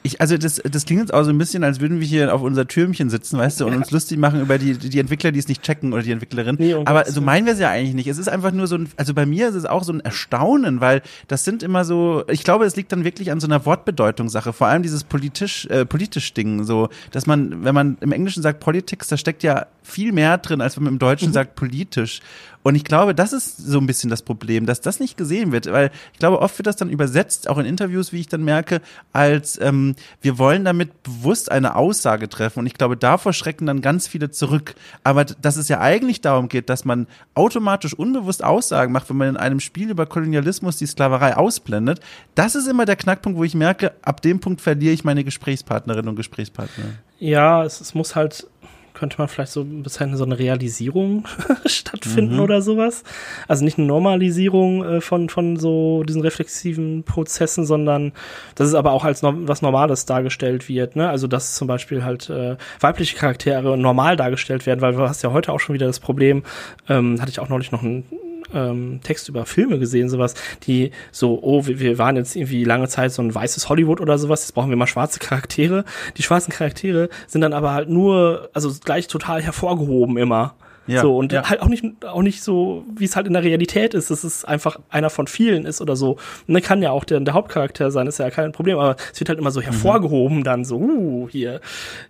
Ich, also das, das klingt jetzt auch so ein bisschen, als würden wir hier auf unser Türmchen sitzen, weißt du, und uns lustig machen über die, die Entwickler, die es nicht checken oder die Entwicklerin. Nee, Aber so meinen wir es ja eigentlich nicht. Es ist einfach nur so ein, also bei mir ist es auch so ein Erstaunen, weil das sind immer so, ich glaube, es liegt dann wirklich an so einer Wortbedeutungssache. Vor allem dieses politisch, äh, politisch Ding, so, dass man, wenn man im Englischen sagt Politics, da steckt ja viel mehr drin, als wenn man im Deutschen mhm. *laughs* sagt politisch. Und ich glaube, das ist so ein bisschen das Problem, dass das nicht gesehen wird, weil ich glaube, oft wird das dann übersetzt, auch in Interviews, wie ich dann merke, als ähm, wir wollen damit bewusst eine Aussage treffen. Und ich glaube, davor schrecken dann ganz viele zurück. Aber dass es ja eigentlich darum geht, dass man automatisch unbewusst Aussagen macht, wenn man in einem Spiel über Kolonialismus die Sklaverei ausblendet, das ist immer der Knackpunkt, wo ich merke, ab dem Punkt verliere ich meine Gesprächspartnerinnen und Gesprächspartner. Ja, es, es muss halt könnte man vielleicht so ein bisschen so eine Realisierung *laughs* stattfinden mhm. oder sowas. Also nicht eine Normalisierung äh, von, von so diesen reflexiven Prozessen, sondern dass es aber auch als no was Normales dargestellt wird. Ne? Also dass zum Beispiel halt äh, weibliche Charaktere normal dargestellt werden, weil du hast ja heute auch schon wieder das Problem, ähm, hatte ich auch neulich noch ein ähm, Text über Filme gesehen, sowas, die so, oh, wir, wir waren jetzt irgendwie lange Zeit so ein weißes Hollywood oder sowas, jetzt brauchen wir mal schwarze Charaktere. Die schwarzen Charaktere sind dann aber halt nur, also gleich total hervorgehoben immer. Ja, so, und ja. halt auch nicht, auch nicht so, wie es halt in der Realität ist, dass es einfach einer von vielen ist oder so. Und dann kann ja auch der, der Hauptcharakter sein, ist ja kein Problem, aber es wird halt immer so mhm. hervorgehoben mhm. dann so, uh, hier,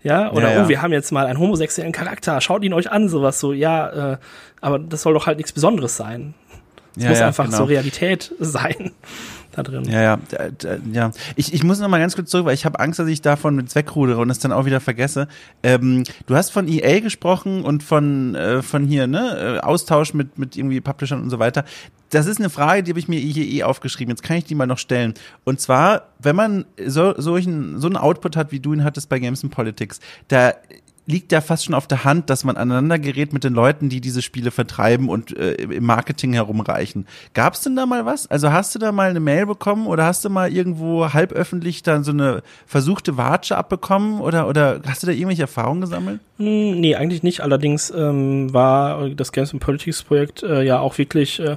ja, oder ja, oh, wir haben jetzt mal einen homosexuellen Charakter, schaut ihn euch an, sowas so, ja, äh, aber das soll doch halt nichts Besonderes sein. Es muss einfach genau. so Realität *laughs* sein da drin. Ja, ja, ja. Ich, ich muss noch mal ganz kurz zurück, weil ich habe Angst, dass ich davon mit wegrudere und es dann auch wieder vergesse. Ähm, du hast von EA gesprochen und von, äh, von hier, ne, äh, Austausch mit, mit irgendwie Publishern und so weiter. Das ist eine Frage, die habe ich mir hier eh aufgeschrieben. Jetzt kann ich die mal noch stellen. Und zwar, wenn man so, solchen, so einen Output hat, wie du ihn hattest bei Games and Politics, da liegt ja fast schon auf der Hand, dass man aneinander gerät mit den Leuten, die diese Spiele vertreiben und äh, im Marketing herumreichen. Gab es denn da mal was? Also hast du da mal eine Mail bekommen oder hast du mal irgendwo halböffentlich dann so eine versuchte Watsche abbekommen oder, oder hast du da irgendwelche Erfahrungen gesammelt? Hm, nee, eigentlich nicht. Allerdings ähm, war das Games and Politics Projekt äh, ja auch wirklich äh,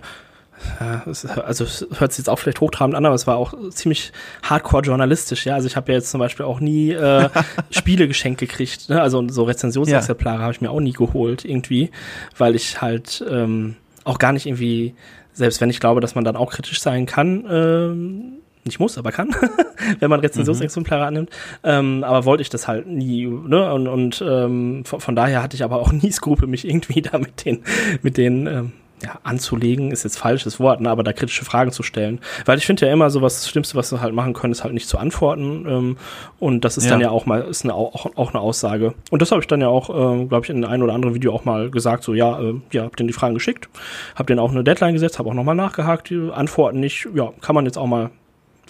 ja, also es hört sich jetzt auch vielleicht hochtrabend an, aber es war auch ziemlich hardcore journalistisch, ja. Also ich habe ja jetzt zum Beispiel auch nie äh, *laughs* Spiele geschenkt gekriegt, ne? Also so Rezensionsexemplare ja. habe ich mir auch nie geholt, irgendwie, weil ich halt ähm, auch gar nicht irgendwie, selbst wenn ich glaube, dass man dann auch kritisch sein kann, ähm, nicht muss, aber kann, *laughs* wenn man Rezensionsexemplare mhm. annimmt. Ähm, aber wollte ich das halt nie, ne? Und, und ähm, von, von, daher hatte ich aber auch nie Skrupel, mich irgendwie *laughs* da mit den, mit den ähm, ja, anzulegen ist jetzt falsches Wort, ne, aber da kritische Fragen zu stellen. Weil ich finde ja immer so, was das Schlimmste, was wir halt machen können, ist halt nicht zu antworten. Ähm, und das ist ja. dann ja auch mal, ist eine, auch, auch eine Aussage. Und das habe ich dann ja auch, äh, glaube ich, in einem oder anderen Video auch mal gesagt, so, ja, äh, ja, hab denen die Fragen geschickt, hab denen auch eine Deadline gesetzt, habe auch nochmal nachgehakt, die Antworten nicht, ja, kann man jetzt auch mal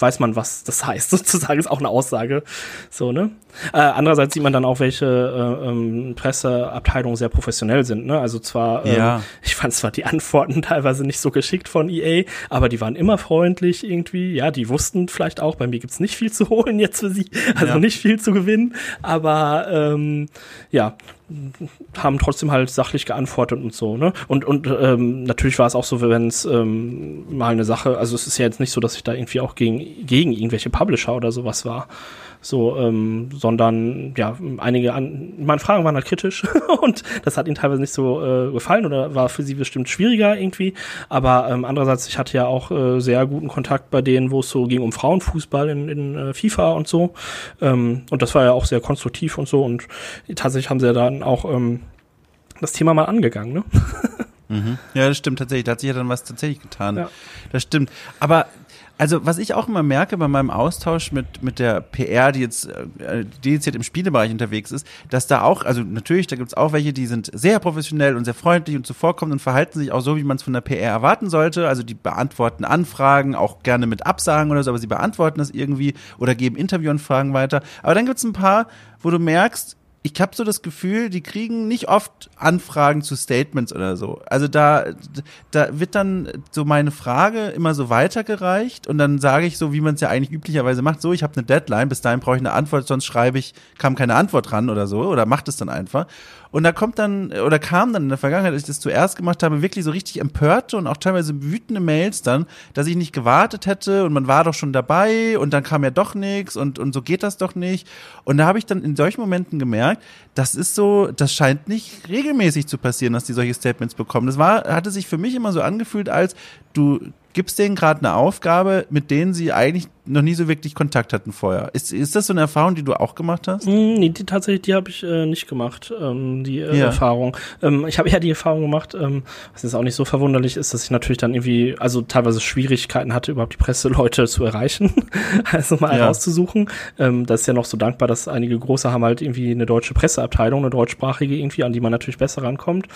weiß man, was das heißt, *laughs* sozusagen, ist auch eine Aussage. So, ne? Äh, andererseits sieht man dann auch, welche äh, ähm, Presseabteilungen sehr professionell sind, ne? Also zwar, ähm, ja. ich fand zwar die Antworten *laughs* teilweise nicht so geschickt von EA, aber die waren immer freundlich irgendwie. Ja, die wussten vielleicht auch, bei mir gibt's nicht viel zu holen jetzt für sie, *laughs* also ja. nicht viel zu gewinnen, aber ähm, ja, haben trotzdem halt sachlich geantwortet und so, ne? Und, und ähm, natürlich war es auch so, wenn es ähm, mal eine Sache, also es ist ja jetzt nicht so, dass ich da irgendwie auch gegen, gegen irgendwelche Publisher oder sowas war so, ähm, sondern ja, einige an, meine Fragen waren halt kritisch *laughs* und das hat ihnen teilweise nicht so äh, gefallen oder war für sie bestimmt schwieriger irgendwie. Aber ähm, andererseits, ich hatte ja auch äh, sehr guten Kontakt bei denen, wo es so ging um Frauenfußball in, in äh, FIFA und so. Ähm, und das war ja auch sehr konstruktiv und so. Und tatsächlich haben sie ja dann auch ähm, das Thema mal angegangen, ne? *laughs* mhm. Ja, das stimmt tatsächlich. Da hat sich ja dann was tatsächlich getan. Ja. Das stimmt. Aber also was ich auch immer merke bei meinem Austausch mit, mit der PR, die jetzt äh, dediziert im Spielebereich unterwegs ist, dass da auch, also natürlich, da gibt's auch welche, die sind sehr professionell und sehr freundlich und zuvorkommend und verhalten sich auch so, wie man es von der PR erwarten sollte. Also die beantworten Anfragen, auch gerne mit Absagen oder so, aber sie beantworten das irgendwie oder geben Interviewanfragen weiter. Aber dann gibt's ein paar, wo du merkst, ich habe so das Gefühl, die kriegen nicht oft Anfragen zu Statements oder so. Also da, da wird dann so meine Frage immer so weitergereicht und dann sage ich so, wie man es ja eigentlich üblicherweise macht, so, ich habe eine Deadline, bis dahin brauche ich eine Antwort, sonst schreibe ich, kam keine Antwort ran oder so oder macht es dann einfach. Und da kommt dann, oder kam dann in der Vergangenheit, als ich das zuerst gemacht habe, wirklich so richtig empörte und auch teilweise wütende Mails dann, dass ich nicht gewartet hätte und man war doch schon dabei und dann kam ja doch nichts und, und so geht das doch nicht. Und da habe ich dann in solchen Momenten gemerkt, das ist so, das scheint nicht regelmäßig zu passieren, dass die solche Statements bekommen. Das war, hatte sich für mich immer so angefühlt, als du gibst denen gerade eine Aufgabe, mit denen sie eigentlich noch nie so wirklich Kontakt hatten vorher. Ist, ist das so eine Erfahrung, die du auch gemacht hast? Mm, nee, die, tatsächlich, die habe ich äh, nicht gemacht, ähm, die äh, ja. Erfahrung. Ähm, ich habe eher die Erfahrung gemacht, ähm, was jetzt auch nicht so verwunderlich ist, dass ich natürlich dann irgendwie, also teilweise Schwierigkeiten hatte, überhaupt die Presseleute zu erreichen, *laughs* also mal ja. rauszusuchen. Ähm, das ist ja noch so dankbar, dass einige große haben halt irgendwie eine deutsche Presseabteilung, eine deutschsprachige irgendwie, an die man natürlich besser rankommt.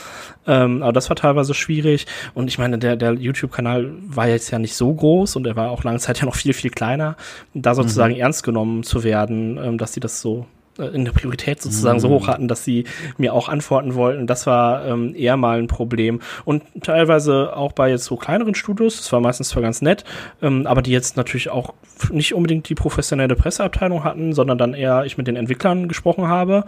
Ähm, aber das war teilweise schwierig. Und ich meine, der, der YouTube-Kanal war jetzt ja nicht so groß und er war auch lange Zeit ja noch viel, viel kleiner kleiner, da sozusagen mhm. ernst genommen zu werden, ähm, dass sie das so in der Priorität sozusagen mhm. so hoch hatten, dass sie mir auch antworten wollten. Das war ähm, eher mal ein Problem. Und teilweise auch bei jetzt so kleineren Studios, das war meistens zwar ganz nett, ähm, aber die jetzt natürlich auch nicht unbedingt die professionelle Presseabteilung hatten, sondern dann eher ich mit den Entwicklern gesprochen habe,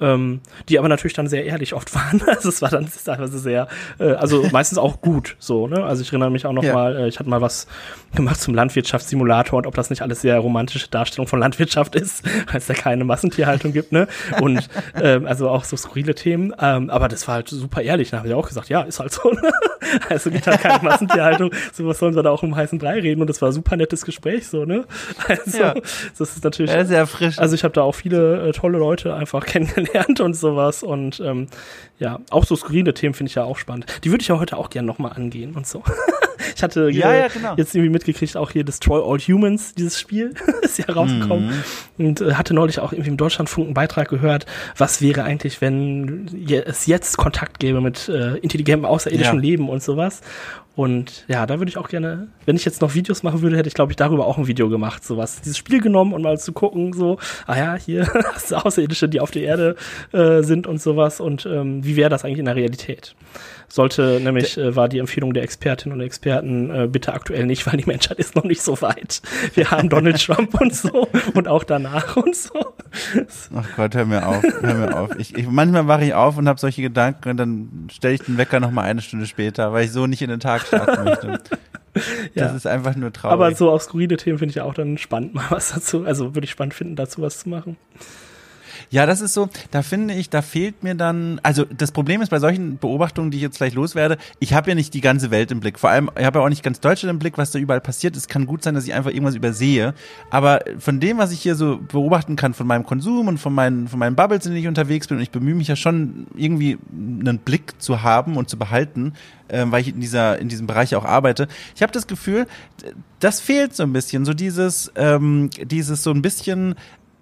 ähm, die aber natürlich dann sehr ehrlich oft *laughs* waren. Also es war dann teilweise sehr, äh, also meistens auch gut so. Ne? Also ich erinnere mich auch noch ja. mal, äh, ich hatte mal was gemacht zum Landwirtschaftssimulator und ob das nicht alles sehr romantische Darstellung von Landwirtschaft ist, *laughs* weil es da keine Massentierhaltung gibt. Ne? Und *laughs* ähm, also auch so skurrile Themen. Ähm, aber das war halt super ehrlich. Da habe ich auch gesagt, ja, ist halt so. Ne? *laughs* Also gibt halt keine Massentierhaltung. So was sollen wir da auch im heißen Brei reden. Und das war ein super nettes Gespräch so. Ne? Also ja. das ist natürlich ja, sehr frisch. Also ich habe da auch viele äh, tolle Leute einfach *laughs* kennengelernt und sowas. Und ähm, ja, auch so skurrile Themen finde ich ja auch spannend. Die würde ich ja heute auch gerne nochmal angehen und so. *laughs* Ich hatte ja, ja, genau. jetzt irgendwie mitgekriegt, auch hier Destroy All Humans, dieses Spiel, *laughs* ist ja rausgekommen. Mhm. Und äh, hatte neulich auch irgendwie im Deutschlandfunk einen Beitrag gehört, was wäre eigentlich, wenn es jetzt Kontakt gäbe mit äh, intelligentem außerirdischem ja. Leben und sowas. Und ja, da würde ich auch gerne, wenn ich jetzt noch Videos machen würde, hätte ich, glaube ich, darüber auch ein Video gemacht. Sowas. Dieses Spiel genommen und mal zu gucken, so, ah ja, hier *laughs* hast du Außerirdische, die auf der Erde äh, sind und sowas. Und ähm, wie wäre das eigentlich in der Realität? Sollte nämlich, äh, war die Empfehlung der Expertinnen und Experten, äh, bitte aktuell nicht, *laughs* weil die Menschheit ist noch nicht so weit. Wir haben Donald Trump und so und auch danach und so. Ach Gott, hör mir auf, hör mir auf. Ich, ich, manchmal wache ich auf und habe solche Gedanken und dann stelle ich den Wecker noch mal eine Stunde später, weil ich so nicht in den Tag starten möchte. Ja. Das ist einfach nur traurig. Aber so auf skurrile Themen finde ich ja auch dann spannend, mal was dazu. Also würde ich spannend finden, dazu was zu machen. Ja, das ist so, da finde ich, da fehlt mir dann, also das Problem ist bei solchen Beobachtungen, die ich jetzt gleich loswerde, ich habe ja nicht die ganze Welt im Blick. Vor allem, ich habe ja auch nicht ganz Deutschland im Blick, was da überall passiert. Es kann gut sein, dass ich einfach irgendwas übersehe. Aber von dem, was ich hier so beobachten kann, von meinem Konsum und von meinen, von meinen Bubbles, in denen ich unterwegs bin, und ich bemühe mich ja schon irgendwie einen Blick zu haben und zu behalten, äh, weil ich in dieser in diesem Bereich auch arbeite. Ich habe das Gefühl, das fehlt so ein bisschen, so dieses ähm, dieses so ein bisschen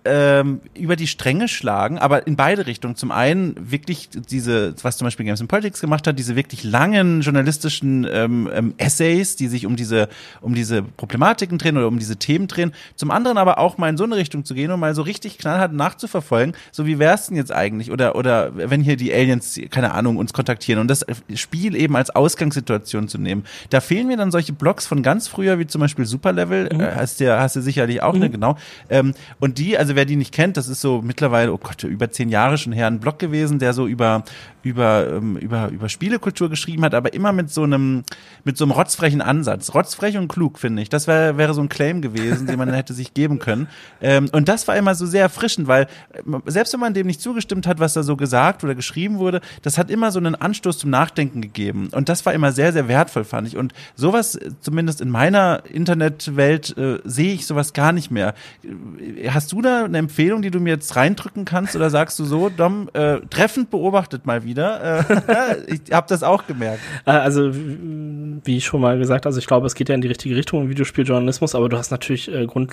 ähm, über die Stränge schlagen, aber in beide Richtungen. Zum einen wirklich diese, was zum Beispiel Games in Politics gemacht hat, diese wirklich langen journalistischen ähm, ähm, Essays, die sich um diese, um diese Problematiken drehen oder um diese Themen drehen. Zum anderen aber auch mal in so eine Richtung zu gehen und mal so richtig knallhart nachzuverfolgen, so wie wär's denn jetzt eigentlich? Oder, oder wenn hier die Aliens, keine Ahnung, uns kontaktieren und das Spiel eben als Ausgangssituation zu nehmen. Da fehlen mir dann solche Blogs von ganz früher, wie zum Beispiel Superlevel, mhm. äh, hast, du, hast du sicherlich auch, ne, mhm. ne, genau. Ähm, und die, also wer die nicht kennt, das ist so mittlerweile, oh Gott, über zehn Jahre schon her ein Blog gewesen, der so über, über, ähm, über, über Spielekultur geschrieben hat, aber immer mit so einem, mit so einem rotzfrechen Ansatz. Rotzfrech und klug, finde ich. Das wäre wäre so ein Claim gewesen, den man *laughs* hätte sich geben können. Ähm, und das war immer so sehr erfrischend, weil äh, selbst wenn man dem nicht zugestimmt hat, was da so gesagt oder geschrieben wurde, das hat immer so einen Anstoß zum Nachdenken gegeben. Und das war immer sehr, sehr wertvoll, fand ich. Und sowas, äh, zumindest in meiner Internetwelt, äh, sehe ich sowas gar nicht mehr. Hast du da eine Empfehlung, die du mir jetzt reindrücken kannst? Oder sagst du so, Dom, äh, treffend beobachtet mal wieder? Äh, *laughs* ich habe das auch gemerkt. Äh, also, wie ich schon mal gesagt, also ich glaube, es geht ja in die richtige Richtung im Videospieljournalismus, aber du hast natürlich äh, grund,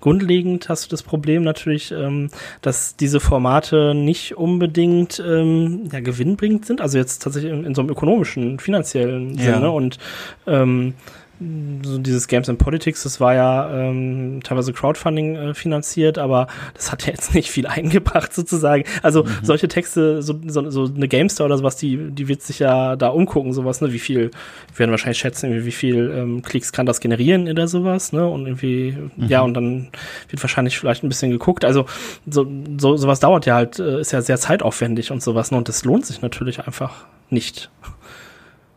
grundlegend hast du das Problem natürlich, ähm, dass diese Formate nicht unbedingt ähm, ja, gewinnbringend sind. Also jetzt tatsächlich in, in so einem ökonomischen, finanziellen ja. Sinne und ähm, so dieses Games and Politics, das war ja ähm, teilweise Crowdfunding äh, finanziert, aber das hat ja jetzt nicht viel *laughs* eingebracht sozusagen. Also mhm. solche Texte, so, so, so eine GameStar oder sowas, die, die wird sich ja da umgucken, sowas, ne? Wie viel, wir werden wahrscheinlich schätzen, wie viel ähm, Klicks kann das generieren oder sowas, ne? Und irgendwie, mhm. ja, und dann wird wahrscheinlich vielleicht ein bisschen geguckt. Also so, so sowas dauert ja halt, äh, ist ja sehr zeitaufwendig und sowas, ne? Und das lohnt sich natürlich einfach nicht.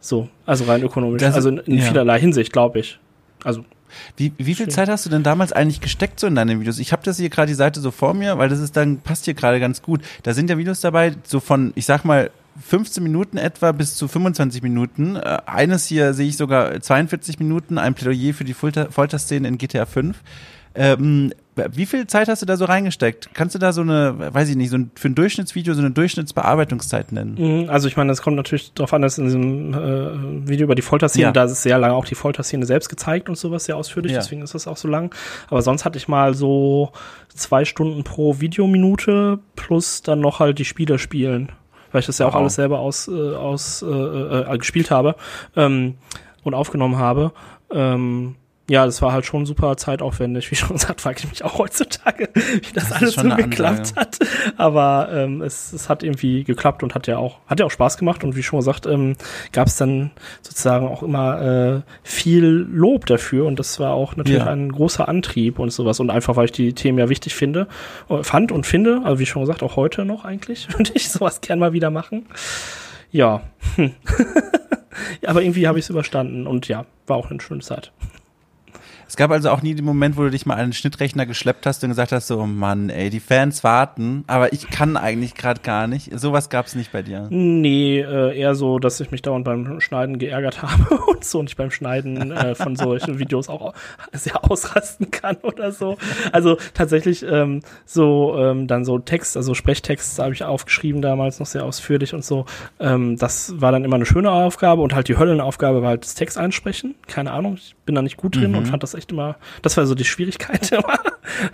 So, also rein ökonomisch. Das, also in, in ja. vielerlei Hinsicht, glaube ich. Also wie, wie viel Zeit hast du denn damals eigentlich gesteckt so in deine Videos? Ich habe das hier gerade die Seite so vor mir, weil das ist dann passt hier gerade ganz gut. Da sind ja Videos dabei, so von ich sag mal 15 Minuten etwa bis zu 25 Minuten. Äh, eines hier sehe ich sogar 42 Minuten, ein Plädoyer für die Folter Folterszene in GTA 5. Ähm, wie viel Zeit hast du da so reingesteckt? Kannst du da so eine, weiß ich nicht, so ein, für ein Durchschnittsvideo so eine Durchschnittsbearbeitungszeit nennen? Mhm, also ich meine, das kommt natürlich darauf an, dass in diesem äh, Video über die Folterszene, ja. da ist sehr lange auch die Folterszene selbst gezeigt und sowas sehr ausführlich, ja. deswegen ist das auch so lang. Aber sonst hatte ich mal so zwei Stunden pro Videominute plus dann noch halt die Spieler spielen, weil ich das ja auch wow. alles selber aus, äh, aus äh, äh, gespielt habe ähm, und aufgenommen habe. Ähm, ja, das war halt schon super zeitaufwendig. *laughs* Wie schon gesagt, frage ich mich auch heutzutage, wie das, das alles so geklappt hat. Aber ähm, es, es hat irgendwie geklappt und hat ja auch, hat ja auch Spaß gemacht. Und wie schon gesagt, ähm, gab es dann sozusagen auch immer äh, viel Lob dafür. Und das war auch natürlich ja. ein großer Antrieb und sowas. Und einfach, weil ich die Themen ja wichtig finde, äh, fand und finde, also wie schon gesagt, auch heute noch eigentlich, *laughs* würde ich sowas gern mal wieder machen. Ja. *laughs* Aber irgendwie habe ich es überstanden und ja, war auch eine schöne Zeit. Es gab also auch nie den Moment, wo du dich mal an den Schnittrechner geschleppt hast und gesagt hast, so, oh Mann, ey, die Fans warten, aber ich kann eigentlich gerade gar nicht. Sowas gab es nicht bei dir. Nee, äh, eher so, dass ich mich dauernd beim Schneiden geärgert *laughs* habe und so nicht beim Schneiden äh, von solchen *laughs* Videos auch sehr ausrasten kann oder so. Also tatsächlich ähm, so ähm, dann so Text, also Sprechtext habe ich aufgeschrieben damals noch sehr ausführlich und so. Ähm, das war dann immer eine schöne Aufgabe und halt die Höllenaufgabe war halt das Text einsprechen. Keine Ahnung, ich bin da nicht gut drin mhm. und fand das echt immer, das war so die Schwierigkeit *laughs* immer.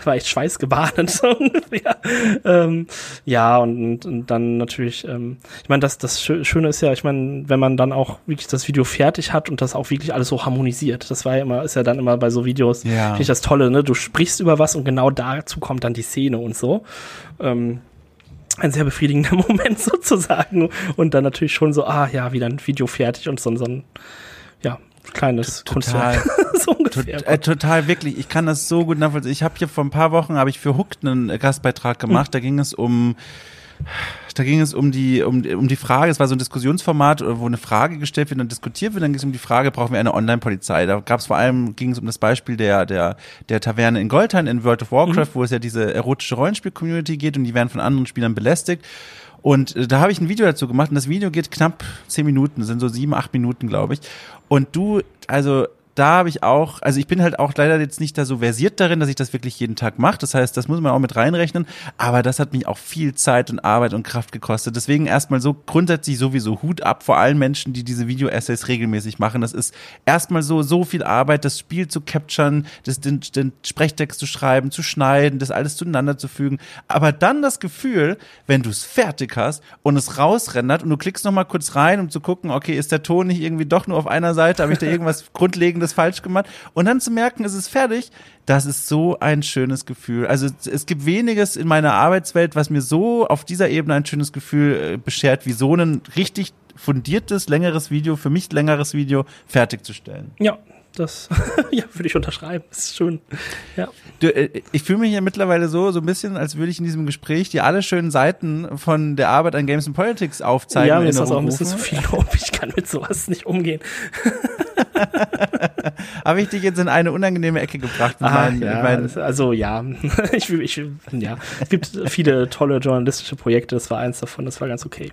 war echt schweißgebadet *laughs* so ungefähr. Ähm, ja, und, und, dann natürlich, ähm, ich meine, das, das Schöne ist ja, ich meine, wenn man dann auch wirklich das Video fertig hat und das auch wirklich alles so harmonisiert. Das war ja immer, ist ja dann immer bei so Videos, ja. finde ich das Tolle, ne? Du sprichst über was und genau dazu kommt dann die Szene und so. Ähm, ein sehr befriedigender *laughs* Moment sozusagen. Und dann natürlich schon so, ah ja, wieder ein Video fertig und so, so ein, ja, kleines total, Kunstwerk. So ungefähr. To äh, total, wirklich. Ich kann das so gut nachvollziehen. Ich habe hier vor ein paar Wochen, habe ich für Hooked einen Gastbeitrag gemacht. Mhm. Da ging es um da ging es um die, um, um die Frage, es war so ein Diskussionsformat, wo eine Frage gestellt wird und diskutiert wird, dann ging es um die Frage, brauchen wir eine Online-Polizei? Da gab es vor allem, ging es um das Beispiel der, der, der Taverne in Goldhain in World of Warcraft, mhm. wo es ja diese erotische Rollenspiel-Community geht und die werden von anderen Spielern belästigt. Und äh, da habe ich ein Video dazu gemacht und das Video geht knapp zehn Minuten, sind so sieben, acht Minuten, glaube ich. Und du, also da habe ich auch, also ich bin halt auch leider jetzt nicht da so versiert darin, dass ich das wirklich jeden Tag mache. Das heißt, das muss man auch mit reinrechnen. Aber das hat mich auch viel Zeit und Arbeit und Kraft gekostet. Deswegen erstmal so grundsätzlich sowieso Hut ab vor allen Menschen, die diese Video-Essays regelmäßig machen. Das ist erstmal so, so viel Arbeit, das Spiel zu capturen, das, den, den Sprechtext zu schreiben, zu schneiden, das alles zueinander zu fügen. Aber dann das Gefühl, wenn du es fertig hast und es rausrendert und du klickst nochmal kurz rein, um zu gucken, okay, ist der Ton nicht irgendwie doch nur auf einer Seite, habe ich da irgendwas *laughs* grundlegendes das falsch gemacht. Und dann zu merken, es ist fertig, das ist so ein schönes Gefühl. Also es gibt weniges in meiner Arbeitswelt, was mir so auf dieser Ebene ein schönes Gefühl äh, beschert, wie so ein richtig fundiertes, längeres Video, für mich längeres Video fertigzustellen. Ja, das *laughs* ja, würde ich unterschreiben. Das ist schön. Ja. Du, äh, ich fühle mich ja mittlerweile so, so ein bisschen, als würde ich in diesem Gespräch die alle schönen Seiten von der Arbeit an Games and Politics aufzeigen. Ja, mir ist das auch ein bisschen zu viel *laughs* Lob. Ich kann mit sowas nicht umgehen. *laughs* *laughs* Habe ich dich jetzt in eine unangenehme Ecke gebracht? Mit Aha, meinen, ja, mit meinen also ja, *laughs* ich, ich, ja, es gibt viele tolle journalistische Projekte. Das war eins davon. Das war ganz okay.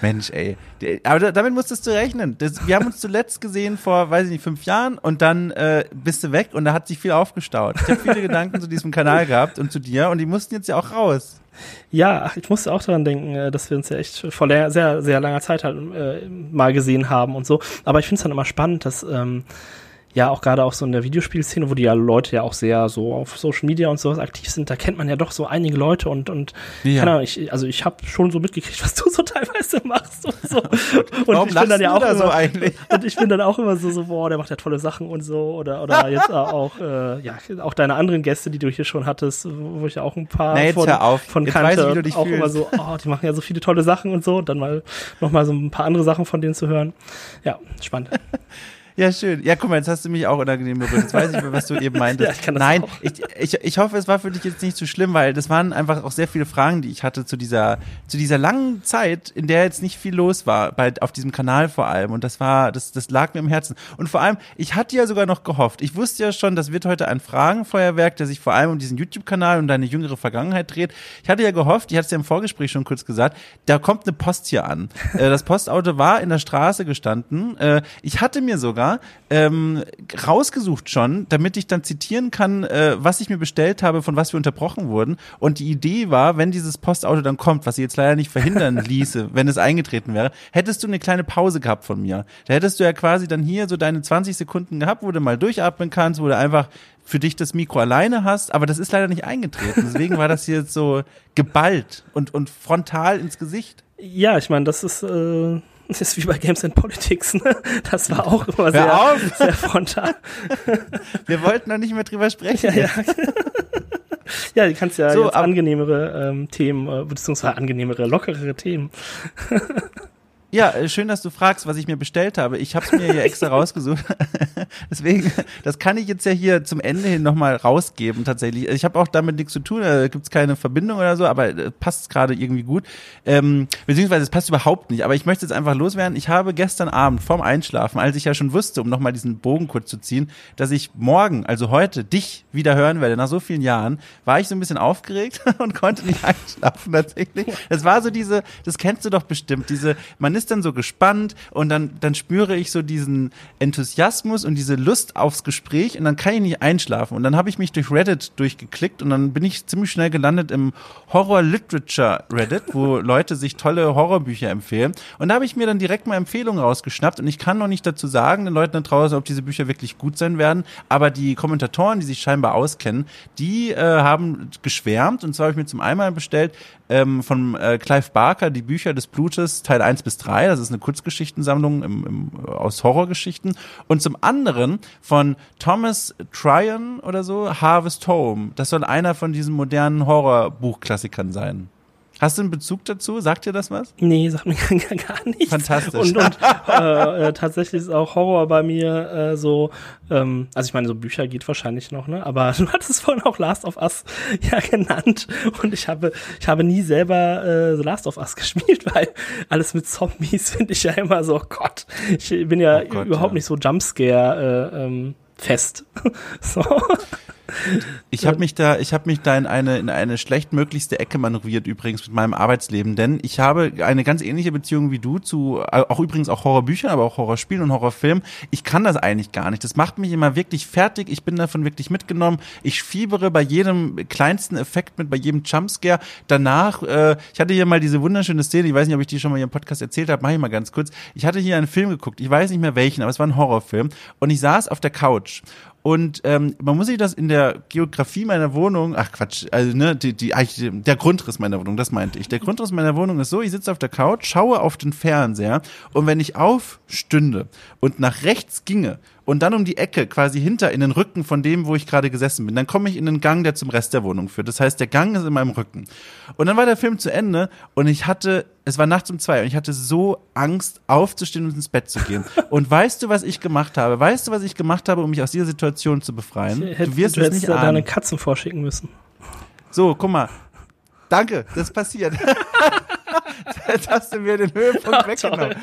Mensch, ey. Aber damit musstest du rechnen. Das, wir haben uns zuletzt gesehen vor, weiß ich nicht, fünf Jahren und dann äh, bist du weg und da hat sich viel aufgestaut. Ich habe viele Gedanken zu diesem Kanal gehabt und zu dir und die mussten jetzt ja auch raus. Ja, ich musste auch daran denken, äh, dass wir uns ja echt vor sehr, sehr langer Zeit halt äh, mal gesehen haben und so. Aber ich finde es dann immer spannend, dass ähm, ja, auch gerade auch so in der Videospielszene, wo die ja Leute ja auch sehr so auf Social Media und sowas aktiv sind, da kennt man ja doch so einige Leute und, und ja. keine Ahnung, ich, also ich habe schon so mitgekriegt, *laughs* was du so teilweise machst und so. *laughs* und Warum ich bin dann ja auch immer, so eigentlich? *laughs* Und ich bin dann auch immer so, so, boah, der macht ja tolle Sachen und so. Oder, oder jetzt auch, äh, ja, auch deine anderen Gäste, die du hier schon hattest, wo ich ja auch ein paar nee, von, von jetzt kannte. Du auch fühlst. immer so, oh, die machen ja so viele tolle Sachen und so. Und dann mal nochmal so ein paar andere Sachen von denen zu hören. Ja, spannend. Ja, schön. Ja, guck mal, jetzt hast du mich auch unangenehm berührt. Jetzt weiß ich, was du eben *laughs* meintest. ja, ich kann das Nein, ich, ich, ich hoffe, es war für dich jetzt nicht zu so schlimm, weil das waren einfach auch sehr viele Fragen, die ich hatte zu dieser, zu dieser langen Zeit, in der jetzt nicht viel los war, bei, auf diesem Kanal vor allem. Und das war, das, das lag mir im Herzen. Und vor allem, ich hatte ja sogar noch gehofft. Ich wusste ja schon, das wird heute ein Fragenfeuerwerk, der sich vor allem um diesen YouTube-Kanal und deine jüngere Vergangenheit dreht. Ich hatte ja gehofft, ich hatte es ja im Vorgespräch schon kurz gesagt, da kommt eine Post hier an. Äh, das Postauto war in der Straße gestanden. Äh, ich hatte mir sogar, ähm, rausgesucht schon, damit ich dann zitieren kann, äh, was ich mir bestellt habe, von was wir unterbrochen wurden. Und die Idee war, wenn dieses Postauto dann kommt, was sie jetzt leider nicht verhindern *laughs* ließe, wenn es eingetreten wäre, hättest du eine kleine Pause gehabt von mir. Da hättest du ja quasi dann hier so deine 20 Sekunden gehabt, wo du mal durchatmen kannst, wo du einfach für dich das Mikro alleine hast, aber das ist leider nicht eingetreten. Deswegen war das hier so geballt und, und frontal ins Gesicht. Ja, ich meine, das ist äh, *laughs* das ist wie bei Games and Politics, ne? Das war auch immer sehr, sehr frontal. *laughs* Wir wollten noch nicht mehr drüber sprechen. Ja, ja. ja du kannst ja so, jetzt angenehmere ähm, Themen, äh, beziehungsweise angenehmere, lockerere Themen. *laughs* Ja, äh, schön, dass du fragst, was ich mir bestellt habe. Ich habe es mir hier *laughs* extra rausgesucht. *laughs* Deswegen, das kann ich jetzt ja hier zum Ende hin nochmal rausgeben tatsächlich. Ich habe auch damit nichts zu tun, da gibt's keine Verbindung oder so, aber äh, passt gerade irgendwie gut. Ähm, beziehungsweise es passt überhaupt nicht, aber ich möchte jetzt einfach loswerden. Ich habe gestern Abend vorm Einschlafen, als ich ja schon wusste, um nochmal diesen Bogen kurz zu ziehen, dass ich morgen, also heute, dich wieder hören werde, nach so vielen Jahren, war ich so ein bisschen aufgeregt *laughs* und konnte nicht einschlafen tatsächlich. Das war so diese, das kennst du doch bestimmt, diese, man ist ist dann so gespannt und dann, dann spüre ich so diesen Enthusiasmus und diese Lust aufs Gespräch und dann kann ich nicht einschlafen. Und dann habe ich mich durch Reddit durchgeklickt und dann bin ich ziemlich schnell gelandet im Horror Literature Reddit, wo *laughs* Leute sich tolle Horrorbücher empfehlen. Und da habe ich mir dann direkt mal Empfehlungen rausgeschnappt und ich kann noch nicht dazu sagen, den Leuten da draußen, ob diese Bücher wirklich gut sein werden, aber die Kommentatoren, die sich scheinbar auskennen, die äh, haben geschwärmt und zwar habe ich mir zum einmal bestellt ähm, von äh, Clive Barker, die Bücher des Blutes, Teil 1 bis 3 3, das ist eine Kurzgeschichtensammlung im, im, aus Horrorgeschichten. Und zum anderen von Thomas Tryon oder so, Harvest Home. Das soll einer von diesen modernen Horrorbuchklassikern sein. Hast du einen Bezug dazu? Sagt dir das was? Nee, sagt mir *laughs* gar nichts. Fantastisch. Und, und *laughs* äh, äh, tatsächlich ist auch Horror bei mir äh, so, ähm, also ich meine, so Bücher geht wahrscheinlich noch, ne? Aber *laughs* du hattest vorhin auch Last of Us ja genannt. Und ich habe, ich habe nie selber äh, Last of Us gespielt, weil alles mit Zombies finde ich ja immer so, oh Gott, ich bin ja oh Gott, überhaupt ja. nicht so Jumpscare äh, ähm, fest. so. Ich habe mich da, ich habe mich da in eine in eine schlechtmöglichste Ecke manövriert übrigens mit meinem Arbeitsleben, denn ich habe eine ganz ähnliche Beziehung wie du zu auch übrigens auch Horrorbüchern, aber auch Horrorspielen und Horrorfilmen. Ich kann das eigentlich gar nicht. Das macht mich immer wirklich fertig. Ich bin davon wirklich mitgenommen. Ich fiebere bei jedem kleinsten Effekt mit, bei jedem Jumpscare. Danach, äh, ich hatte hier mal diese wunderschöne Szene. Ich weiß nicht, ob ich die schon mal hier im Podcast erzählt habe. Mach ich mal ganz kurz. Ich hatte hier einen Film geguckt. Ich weiß nicht mehr welchen, aber es war ein Horrorfilm und ich saß auf der Couch und ähm, man muss sich das in der Geografie meiner Wohnung, ach Quatsch, also ne, die, die, der Grundriss meiner Wohnung, das meinte ich. Der Grundriss meiner Wohnung ist so, ich sitze auf der Couch, schaue auf den Fernseher und wenn ich aufstünde und nach rechts ginge und dann um die Ecke, quasi hinter in den Rücken von dem, wo ich gerade gesessen bin. Dann komme ich in den Gang, der zum Rest der Wohnung führt. Das heißt, der Gang ist in meinem Rücken. Und dann war der Film zu Ende und ich hatte, es war nachts um zwei und ich hatte so Angst, aufzustehen und ins Bett zu gehen. *laughs* Und weißt du, was ich gemacht habe? Weißt du, was ich gemacht habe, um mich aus dieser Situation zu befreien? Hätte, du wirst du es nicht ahnen. deine Katzen vorschicken müssen. So, guck mal. Danke, das passiert. *laughs* Jetzt hast du mir den Höhepunkt Ach, weggenommen.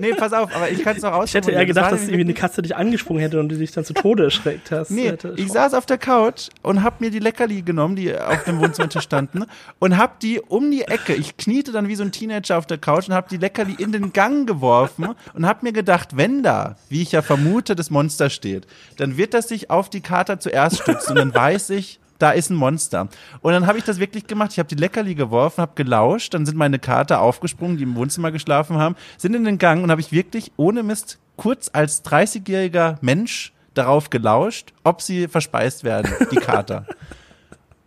Nee, pass auf, aber ich kann es noch ausprobieren. Ich hätte eher gedacht, das dass irgendwie eine Katze dich angesprungen hätte und du dich dann zu Tode erschreckt hast. Nee, ich saß auf der Couch und hab mir die Leckerli genommen, die auf dem Wohnzimmer standen und hab die um die Ecke, ich kniete dann wie so ein Teenager auf der Couch und hab die Leckerli in den Gang geworfen und hab mir gedacht, wenn da, wie ich ja vermute, das Monster steht, dann wird das sich auf die Kater zuerst stützen und dann weiß ich, da ist ein Monster. Und dann habe ich das wirklich gemacht. Ich habe die Leckerli geworfen, habe gelauscht, dann sind meine Kater aufgesprungen, die im Wohnzimmer geschlafen haben, sind in den Gang und habe ich wirklich ohne Mist kurz als 30-jähriger Mensch darauf gelauscht, ob sie verspeist werden, die Kater. *laughs*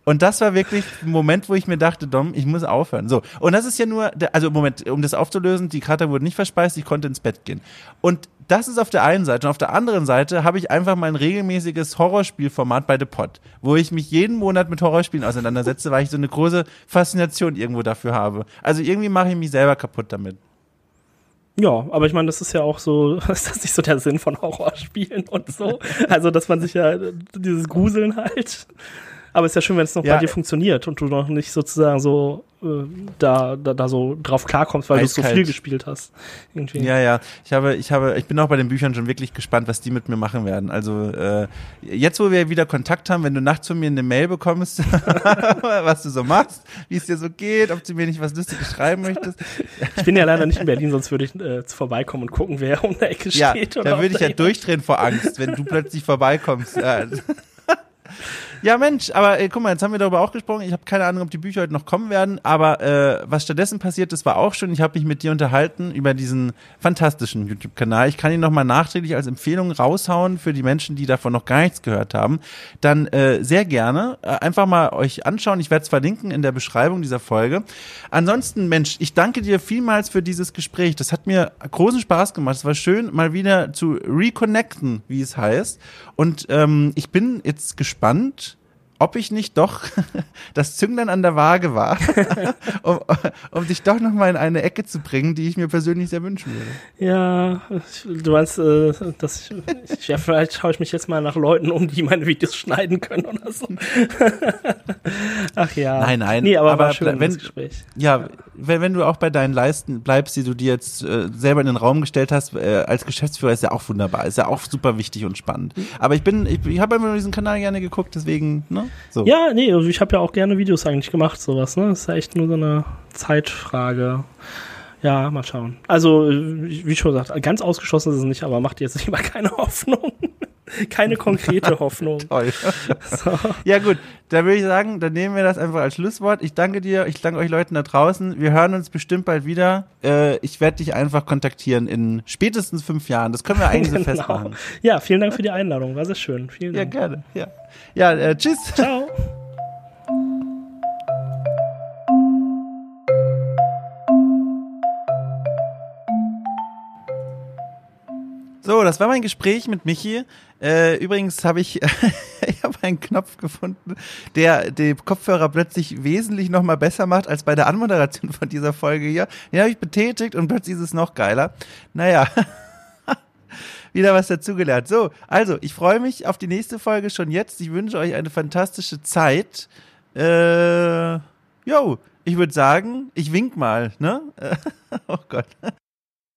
Und das war wirklich ein Moment, wo ich mir dachte, Dom, ich muss aufhören. So. Und das ist ja nur, also Moment, um das aufzulösen, die Kater wurde nicht verspeist, ich konnte ins Bett gehen. Und das ist auf der einen Seite. Und auf der anderen Seite habe ich einfach mein regelmäßiges Horrorspielformat bei The Pod, wo ich mich jeden Monat mit Horrorspielen auseinandersetze, weil ich so eine große Faszination irgendwo dafür habe. Also irgendwie mache ich mich selber kaputt damit. Ja, aber ich meine, das ist ja auch so, *laughs* ist das nicht so der Sinn von Horrorspielen und so? Also, dass man sich ja dieses Gruseln halt aber es ist ja schön, wenn es noch ja, bei dir funktioniert und du noch nicht sozusagen so äh, da, da, da so drauf klarkommst, weil du so viel gespielt hast. Irgendwie. Ja, ja. Ich habe, ich habe, ich bin auch bei den Büchern schon wirklich gespannt, was die mit mir machen werden. Also äh, jetzt, wo wir wieder Kontakt haben, wenn du nachts von mir eine Mail bekommst, *laughs* was du so machst, wie es dir so geht, ob du mir nicht was Lustiges schreiben möchtest. ich bin ja leider nicht in Berlin, sonst würde ich äh, vorbeikommen und gucken, wer um der Ecke steht. Ja, da würde ich ja durchdrehen vor Angst, wenn du plötzlich vorbeikommst. *laughs* Ja. Mensch, aber äh, guck mal, jetzt haben wir darüber auch gesprochen. Ich habe keine Ahnung, ob die Bücher heute noch kommen werden, aber äh, was stattdessen passiert ist, war auch schön. Ich habe mich mit dir unterhalten über diesen fantastischen YouTube-Kanal. Ich kann ihn nochmal nachträglich als Empfehlung raushauen für die Menschen, die davon noch gar nichts gehört haben. Dann äh, sehr gerne äh, einfach mal euch anschauen. Ich werde es verlinken in der Beschreibung dieser Folge. Ansonsten, Mensch, ich danke dir vielmals für dieses Gespräch. Das hat mir großen Spaß gemacht. Es war schön, mal wieder zu reconnecten, wie es heißt. Und ähm, ich bin jetzt gespannt, ob ich nicht doch *laughs* das Zünglein an der Waage war, *laughs* um, um dich doch noch mal in eine Ecke zu bringen, die ich mir persönlich sehr wünschen würde. Ja, du meinst, äh, dass ich, ja, vielleicht schaue ich mich jetzt mal nach Leuten um, die meine Videos schneiden können oder so. *laughs* Ach ja. Nein, nein. Nee, aber, aber war schön wenn, Gespräch. Ja, wenn, wenn du auch bei deinen Leisten bleibst, die du dir jetzt äh, selber in den Raum gestellt hast, äh, als Geschäftsführer ist ja auch wunderbar, ist ja auch super wichtig und spannend. Aber ich bin, ich, ich habe einfach diesen Kanal gerne geguckt, deswegen, ne? So. Ja, nee, also ich habe ja auch gerne Videos eigentlich gemacht, sowas, ne? Das ist ja echt nur so eine Zeitfrage. Ja, mal schauen. Also, wie schon gesagt, ganz ausgeschlossen ist es nicht, aber macht jetzt lieber keine *laughs* Hoffnung. Keine konkrete *laughs* Hoffnung. Toll. So. Ja, gut, dann würde ich sagen, dann nehmen wir das einfach als Schlusswort. Ich danke dir, ich danke euch Leuten da draußen. Wir hören uns bestimmt bald wieder. Äh, ich werde dich einfach kontaktieren in spätestens fünf Jahren. Das können wir eigentlich *laughs* genau. so festmachen. Ja, vielen Dank für die Einladung. War sehr schön. Vielen Dank. Ja, gerne. Ja, ja äh, tschüss. Ciao. So, das war mein Gespräch mit Michi. Äh, übrigens habe ich, *laughs* ich habe einen Knopf gefunden, der den Kopfhörer plötzlich wesentlich noch mal besser macht als bei der Anmoderation von dieser Folge hier. Den habe ich betätigt und plötzlich ist es noch geiler. Naja. *laughs* wieder was dazugelernt. So, also, ich freue mich auf die nächste Folge schon jetzt. Ich wünsche euch eine fantastische Zeit. Äh, ich würde sagen, ich wink mal, ne? *laughs* oh Gott.